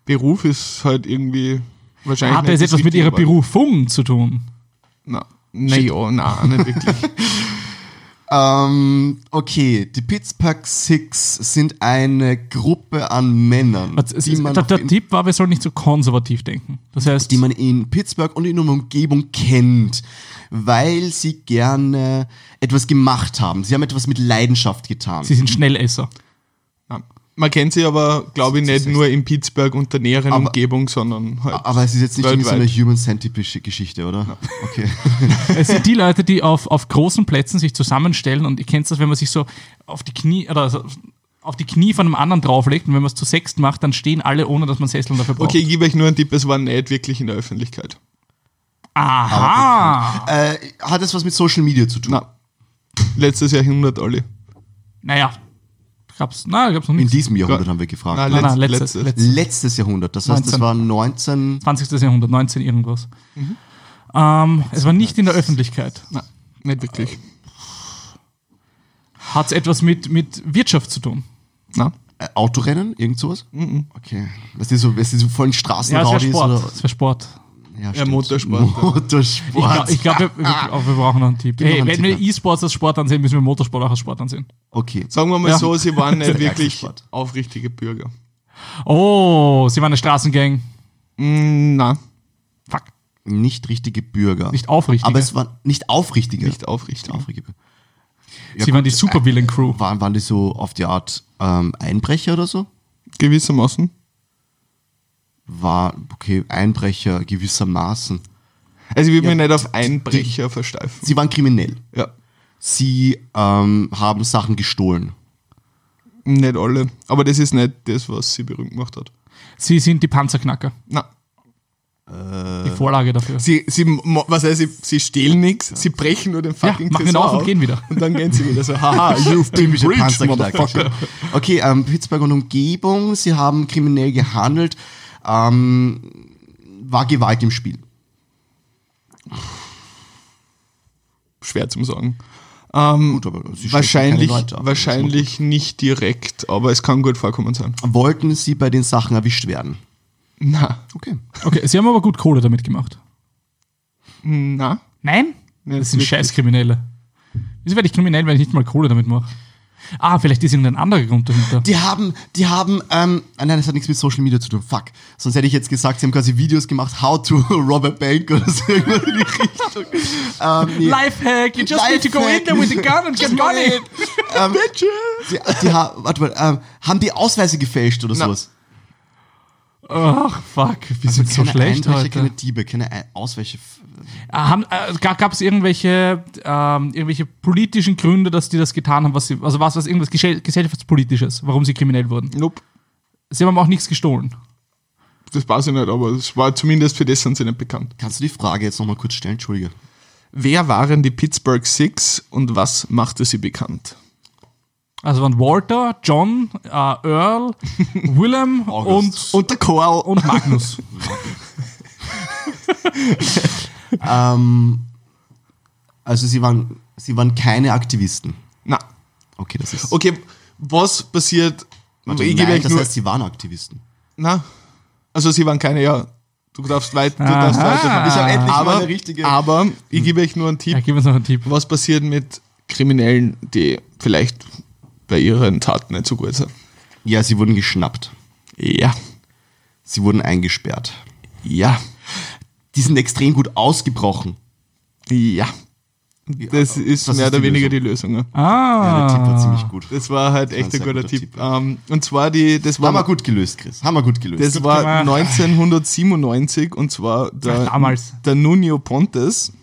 Speaker 3: Beruf ist halt irgendwie wahrscheinlich.
Speaker 1: Hatte es etwas mit ihrer Berufung zu tun?
Speaker 3: aber- Na, naja, nein, nicht wirklich.
Speaker 4: Ähm, okay, die Pittsburgh Six sind eine Gruppe an Männern,
Speaker 1: es
Speaker 4: die man,
Speaker 1: der, der Tipp war, wir sollen nicht so konservativ denken. Das heißt,
Speaker 4: die man in Pittsburgh und in der Umgebung kennt, weil sie gerne etwas gemacht haben. Sie haben etwas mit Leidenschaft getan.
Speaker 1: sie sind Schnellesser.
Speaker 3: Man kennt sie aber, glaube ich, nicht nur in Pittsburgh und der näheren
Speaker 4: Aber-
Speaker 3: Umgebung, sondern halt.
Speaker 4: Aber es ist jetzt nicht irgendwie so eine
Speaker 3: weltweit.
Speaker 4: Human Centipede-Geschichte, oder? Okay.
Speaker 1: Es sind die Leute, die auf, auf großen Plätzen sich zusammenstellen und ihr kennt das, wenn man sich so auf die Knie oder so auf die Knie von einem anderen drauflegt und wenn man es zu sechst macht, dann stehen alle, ohne dass man Sessel dafür braucht.
Speaker 3: Okay, ich gebe euch nur einen Tipp, es war nicht wirklich in der Öffentlichkeit.
Speaker 1: Aha!
Speaker 4: äh, hat es was mit Social Media zu tun?
Speaker 3: Na, letztes Jahrhundert alle.
Speaker 1: Naja, gab's, na, gab's noch
Speaker 4: In
Speaker 1: nichts.
Speaker 4: diesem Jahrhundert haben wir gefragt.
Speaker 3: Nein,
Speaker 1: Nein, nein,
Speaker 3: letzt-
Speaker 1: letztes,
Speaker 3: letztes.
Speaker 1: letztes.
Speaker 4: Jahrhundert, das heißt, das
Speaker 1: 19.
Speaker 4: war 19.
Speaker 1: 20. Jahrhundert, 19 irgendwas.
Speaker 3: Mhm.
Speaker 1: Ähm, es war nicht in der Öffentlichkeit.
Speaker 3: Nein, nicht wirklich.
Speaker 1: Hat es etwas mit, mit Wirtschaft zu tun?
Speaker 3: Na,
Speaker 4: Äh, Autorennen, irgend sowas?
Speaker 3: Mhm.
Speaker 4: Okay. Das ist so, weißt du, so vollen
Speaker 1: Ja, es
Speaker 4: Straßenraudis
Speaker 1: wäre Sport.
Speaker 4: oder?
Speaker 1: Es wäre Sport.
Speaker 4: Ja,
Speaker 3: Ja, Motorsport, ja.
Speaker 4: Motorsport.
Speaker 1: Ich glaube, glaub, wir, wir, wir brauchen noch einen Tipp. Hey,
Speaker 4: einen
Speaker 1: wenn
Speaker 4: Tipp,
Speaker 1: wir E-Sports als Sport ansehen, müssen wir Motorsport auch als Sport ansehen.
Speaker 4: Okay.
Speaker 3: sagen wir mal
Speaker 1: Ja.
Speaker 3: so, sie waren nicht wirklich aufrichtige Bürger.
Speaker 1: Oh, sie waren eine Straßengang.
Speaker 3: Mm, na,
Speaker 1: Fuck.
Speaker 4: Nicht richtige Bürger.
Speaker 1: Nicht aufrichtige.
Speaker 4: Aber es waren nicht aufrichtige.
Speaker 3: nicht aufrichtig.
Speaker 4: aufrichtige.
Speaker 1: sie waren die Supervillain-Crew.
Speaker 4: Waren, waren die so auf die Art ähm, Einbrecher oder so?
Speaker 3: Gewissermaßen.
Speaker 4: War, okay, Einbrecher gewissermaßen.
Speaker 3: Also ich will
Speaker 4: Ja,
Speaker 3: mich nicht auf Einbrecher versteifen.
Speaker 4: Sie waren kriminell.
Speaker 3: Ja,
Speaker 4: Sie ähm, haben Sachen gestohlen.
Speaker 3: nicht alle. Aber das ist nicht das, was sie berühmt gemacht hat.
Speaker 1: Sie sind die Panzerknacker.
Speaker 3: Na,
Speaker 1: Die Vorlage dafür.
Speaker 3: sie, sie, was heißt, sie, sie stehlen nichts, sie brechen nur den
Speaker 1: Ja,
Speaker 3: fucking
Speaker 1: machen ihn
Speaker 3: Tresor
Speaker 1: auf und gehen wieder.
Speaker 3: Und dann gehen sie wieder so, haha, you've been breached,
Speaker 4: Panzerknacker.
Speaker 3: motherfucker.
Speaker 4: Okay, ähm, Pittsburgh und Umgebung, sie haben kriminell gehandelt. Ähm, war Gewalt im Spiel.
Speaker 3: Schwer zum sagen. Ähm,
Speaker 4: Gut, aber sie
Speaker 3: wahrscheinlich
Speaker 4: Leute ab.
Speaker 3: wahrscheinlich nicht direkt, aber es kann gut vorkommen sein.
Speaker 4: Wollten sie bei den Sachen erwischt werden?
Speaker 3: Na,
Speaker 4: Okay.
Speaker 1: Okay, sie haben aber gut Kohle damit gemacht.
Speaker 3: na,
Speaker 1: Nein?
Speaker 3: Nee,
Speaker 1: das sind
Speaker 3: wirklich.
Speaker 1: Scheißkriminelle. Wieso werde ich kriminell, wenn ich nicht mal Kohle damit mache? Ah, vielleicht ist irgendein anderer Grund dahinter.
Speaker 4: Die haben, die haben, ähm, ah, nein, das hat nichts mit Social Media zu tun. Fuck. Sonst hätte ich jetzt gesagt, sie haben quasi Videos gemacht, how to rob a bank oder so irgendwas in die Richtung. Ähm, nee.
Speaker 1: Lifehack, you just need to go in there with a gun and get money.
Speaker 4: ähm, die, die, ha- warte mal, ähm, haben die Ausweise gefälscht oder
Speaker 3: Na.
Speaker 4: sowas?
Speaker 1: Ach, fuck, wir sind so schlecht
Speaker 4: Einbrecher,
Speaker 1: heute.
Speaker 4: keine Diebe, keine Ei- Ausweiche.
Speaker 1: Ah, Haben, äh, gab es irgendwelche, ähm, irgendwelche politischen Gründe, dass die das getan haben, was sie, also was, was irgendwas gesell- gesellschaftspolitisches, warum sie kriminell wurden?
Speaker 3: nope.
Speaker 1: Sie haben aber auch nichts gestohlen.
Speaker 3: das weiß ich nicht, aber es war zumindest für das sind sie nicht bekannt.
Speaker 4: Kannst du die Frage jetzt nochmal kurz stellen? Entschuldige.
Speaker 3: Wer waren die Pittsburgh Six und was machte sie bekannt?
Speaker 1: Also waren Walter, John, äh, Earl, Willem und.
Speaker 3: Und der Karl.
Speaker 1: und Magnus.
Speaker 4: Ähm, also sie waren, sie waren keine Aktivisten.
Speaker 3: Na,
Speaker 4: Okay, das ist.
Speaker 3: okay, was passiert?
Speaker 4: Warte,
Speaker 3: ich
Speaker 4: nein, das
Speaker 3: nur.
Speaker 4: heißt, sie waren Aktivisten.
Speaker 3: na, also sie waren keine, ja. Du darfst weit, du darfst weiter.
Speaker 1: Ich hab
Speaker 4: endlich mal
Speaker 3: aber,
Speaker 4: eine richtige-
Speaker 3: aber ich gebe euch nur einen Tipp.
Speaker 1: Ja, gib uns noch einen Tipp.
Speaker 3: Was passiert mit Kriminellen, die vielleicht bei ihren Taten nicht so gut sind?
Speaker 4: Ja, sie wurden geschnappt.
Speaker 3: Ja,
Speaker 4: Sie wurden eingesperrt.
Speaker 3: ja,
Speaker 4: Die sind extrem gut ausgebrochen.
Speaker 3: ja. Das ist
Speaker 4: das
Speaker 3: mehr
Speaker 4: ist
Speaker 3: oder
Speaker 4: die
Speaker 3: weniger
Speaker 4: Lösung.
Speaker 3: die Lösung. Ja.
Speaker 1: Ah.
Speaker 4: Ja, der Tipp war ziemlich gut.
Speaker 3: Das war halt
Speaker 4: war
Speaker 3: echt
Speaker 4: ein
Speaker 3: guter
Speaker 4: guter
Speaker 3: Tipp.
Speaker 4: Tipp.
Speaker 3: Ähm, und zwar die, das war,
Speaker 4: Haben wir gut gelöst, Chris. Haben wir gut gelöst.
Speaker 3: das war
Speaker 1: gemacht.
Speaker 3: 1997 und zwar der,
Speaker 1: Ach, damals.
Speaker 3: der Nuno Pontes.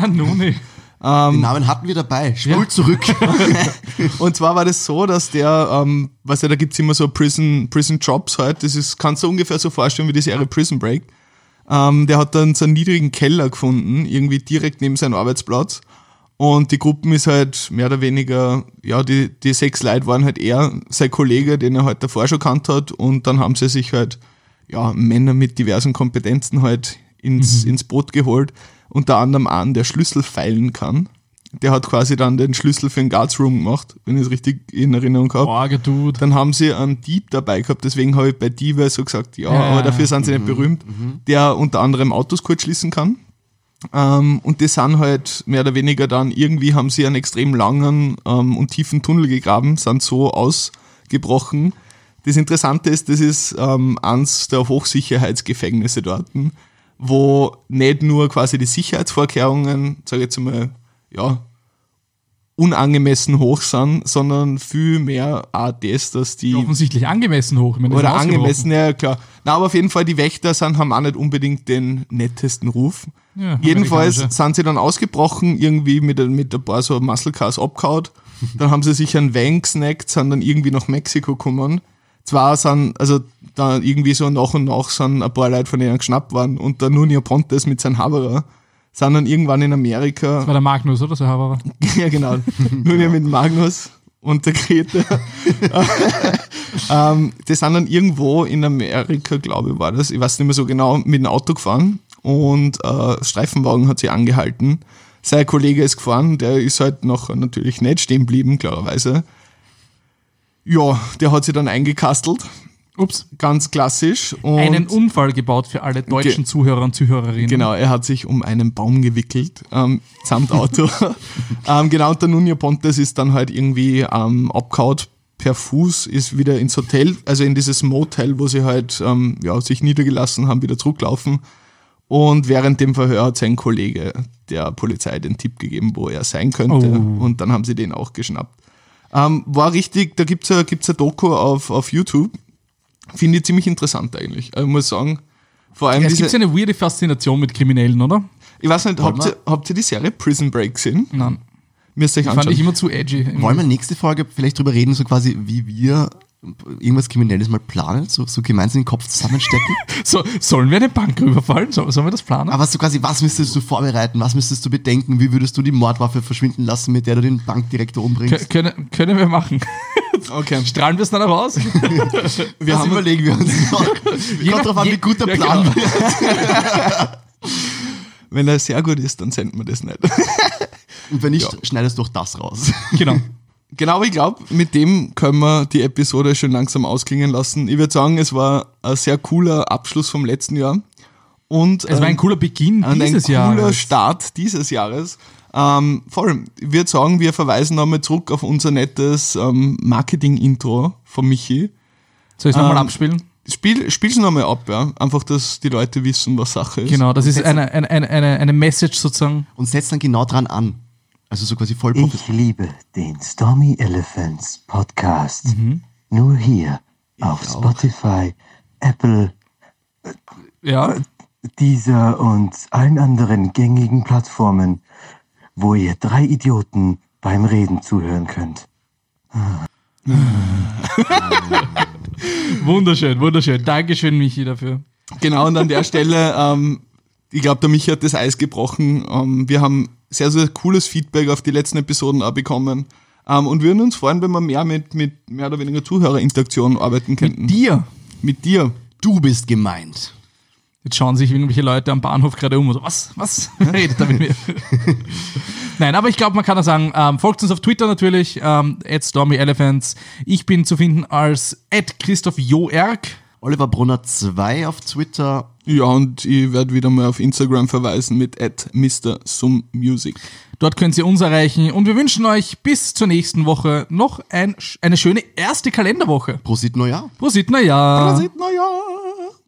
Speaker 1: Ah, nun nicht.
Speaker 4: Den Namen hatten wir dabei. Spult
Speaker 1: Ja.
Speaker 4: zurück.
Speaker 3: Und zwar war das so, dass der, ähm, weißt du, da gibt's immer so Prison, Prison Jobs halt, das ist, kannst du ungefähr so vorstellen wie die Serie Prison Break. Ähm, der hat dann so einen niedrigen Keller gefunden, irgendwie direkt neben seinem Arbeitsplatz. Und die Gruppen ist halt mehr oder weniger, ja, die, die sechs Leute waren halt er, sein Kollege, den er halt davor schon kannt hat. Und dann haben sie sich halt, ja, Männer mit diversen Kompetenzen halt ins, ins Boot geholt. Unter anderem einen, der Schlüssel feilen kann. Der hat quasi dann den Schlüssel für den Guards Room gemacht, wenn ich es richtig in Erinnerung habe.
Speaker 1: Orge Dude.
Speaker 3: Dann haben sie einen Dieb dabei gehabt, deswegen habe ich bei Diebe so gesagt, ja,
Speaker 1: Ja,
Speaker 3: aber dafür sind sie
Speaker 4: Mhm,
Speaker 3: nicht berühmt, der unter anderem Autos kurz schließen kann. Ähm, und die sind halt mehr oder weniger dann, irgendwie haben sie einen extrem langen ähm, und tiefen Tunnel gegraben, sind so ausgebrochen. Das Interessante ist, das ist ähm, eins der Hochsicherheitsgefängnisse dort, wo nicht nur quasi die Sicherheitsvorkehrungen, sage ich jetzt mal, ja, unangemessen hoch sind, sondern viel mehr auch das, dass die
Speaker 1: Offensichtlich angemessen hoch. Meine,
Speaker 3: oder angemessen, ja klar. Na, aber auf jeden Fall, die Wächter sind, haben auch nicht unbedingt den nettesten Ruf.
Speaker 1: Ja,
Speaker 3: Jedenfalls sind sie dann ausgebrochen, irgendwie mit, ein- mit ein paar so Muscle Cars abgehauen. Dann haben sie sich einen Van gesnackt, sind dann irgendwie nach Mexiko gekommen. Zwar sind, also da irgendwie so nach und nach sind ein paar Leute von denen geschnappt worden und der Nuno Pontes mit seinem Haberer sind dann irgendwann in Amerika
Speaker 1: Das war der Magnus, oder? So Haberer.
Speaker 3: ja, genau. Nur nicht mit Magnus und der Grete. ähm, die sind dann irgendwo in Amerika, glaube ich, war das. Ich weiß nicht mehr so genau, mit dem Auto gefahren und äh, Streifenwagen hat sie angehalten. Sein Kollege ist gefahren, der ist halt noch natürlich nicht stehen geblieben, klarerweise. Ja, der hat sie dann eingekastelt.
Speaker 1: Ups.
Speaker 3: Ganz klassisch. Und
Speaker 1: Einen Unfall gebaut für alle deutschen Zuhörer und Zuhörerinnen.
Speaker 3: Genau, er hat sich um einen Baum gewickelt, ähm, samt Auto. ähm, genau, und der Nuno Pontes ist dann halt irgendwie ähm, abgehaut per Fuß, ist wieder ins Hotel, also in dieses Motel, wo sie halt ähm, ja, sich niedergelassen haben, wieder zurücklaufen. Und während dem Verhör hat sein Kollege der Polizei den Tipp gegeben, wo er sein könnte.
Speaker 1: Oh.
Speaker 3: Und dann haben sie den auch geschnappt. Ähm, war richtig, da gibt's ja gibt's ein Doku auf, auf YouTube. Finde ich ziemlich interessant eigentlich. Also, Ich muss sagen, vor allem
Speaker 1: Es
Speaker 3: diese,
Speaker 1: gibt eine weirde Faszination mit Kriminellen, oder?
Speaker 3: ich weiß nicht, habt ihr, habt ihr die Serie Prison Break gesehen?
Speaker 1: Nein.
Speaker 3: Müsst ihr euch
Speaker 1: Die fand
Speaker 3: anschauen.
Speaker 1: ich immer zu edgy.
Speaker 4: Wollen wir nächste Folge vielleicht drüber reden, so quasi, wie wir irgendwas Kriminelles mal planen, so, so gemeinsam den Kopf zusammenstecken?
Speaker 1: So, sollen wir eine Bank rüberfallen? So, sollen wir das planen?
Speaker 4: Aber so quasi, was müsstest du vorbereiten? Was müsstest du bedenken? Wie würdest du die Mordwaffe verschwinden lassen, mit der du den Bankdirektor umbringst?
Speaker 1: können, können wir machen.
Speaker 3: okay.
Speaker 1: Strahlen wir es dann auch aus?
Speaker 4: Wir das
Speaker 3: haben-
Speaker 4: überlegen wir uns noch. Kommt drauf an, wie gut der
Speaker 1: ja,
Speaker 4: Plan
Speaker 1: genau.
Speaker 4: wird.
Speaker 3: Wenn er sehr gut ist, dann senden wir das nicht.
Speaker 4: Und wenn nicht, schneidest du auch das raus.
Speaker 1: genau.
Speaker 3: Genau, aber ich glaube, mit dem können wir die Episode schon langsam ausklingen lassen. Ich würde sagen, es war ein sehr cooler Abschluss vom letzten Jahr. Und
Speaker 1: Es war ein
Speaker 3: ähm,
Speaker 1: cooler Beginn
Speaker 3: und
Speaker 1: dieses
Speaker 3: ein cooler
Speaker 1: Jahres.
Speaker 3: Start dieses Jahres. Ähm, vor allem, ich würde sagen, wir verweisen nochmal zurück auf unser nettes ähm, Marketing-Intro von Michi.
Speaker 1: Soll ich es nochmal
Speaker 3: Ähm,
Speaker 1: abspielen?
Speaker 3: Spiel, spiel's nochmal ab, ja. Einfach, dass die Leute wissen, was Sache ist.
Speaker 1: Genau, das ist eine, eine, eine, eine, eine Message sozusagen.
Speaker 4: Und setzt dann genau dran an. Also so quasi voll.
Speaker 5: Ich liebe den Stormy Elephants Podcast. Nur hier auf Spotify, Apple,
Speaker 1: Ja,
Speaker 5: dieser und allen anderen gängigen Plattformen, wo ihr drei Idioten beim Reden zuhören könnt.
Speaker 1: wunderschön, wunderschön. Dankeschön, Michi, dafür.
Speaker 3: Genau, und an der Stelle, ähm, ich glaube, der Michi hat das Eis gebrochen. Ähm, wir haben sehr, sehr cooles Feedback auf die letzten Episoden auch bekommen. Ähm, und würden uns freuen, wenn wir mehr mit, mit mehr oder weniger Zuhörerinteraktion arbeiten könnten.
Speaker 1: Dir.
Speaker 3: Mit dir.
Speaker 4: Du bist gemeint.
Speaker 1: Jetzt schauen sich irgendwelche Leute am Bahnhof gerade um und so, was, was redet er mit mir? Nein, aber ich glaube, man kann auch sagen, ähm, folgt uns auf Twitter natürlich, ähm, at StormyElephants. Ich bin zu finden als at Christoph Joerg.
Speaker 4: Oliver Brunner 2 auf Twitter.
Speaker 3: Ja, und ich werde wieder mal auf Instagram verweisen mit at Mr. Sum Music.
Speaker 1: Dort könnt ihr uns erreichen und wir wünschen euch bis zur nächsten Woche noch ein, eine schöne erste Kalenderwoche.
Speaker 4: Prosit Neujahr.
Speaker 1: Prosit, Neujahr.
Speaker 3: Prosit Neujahr!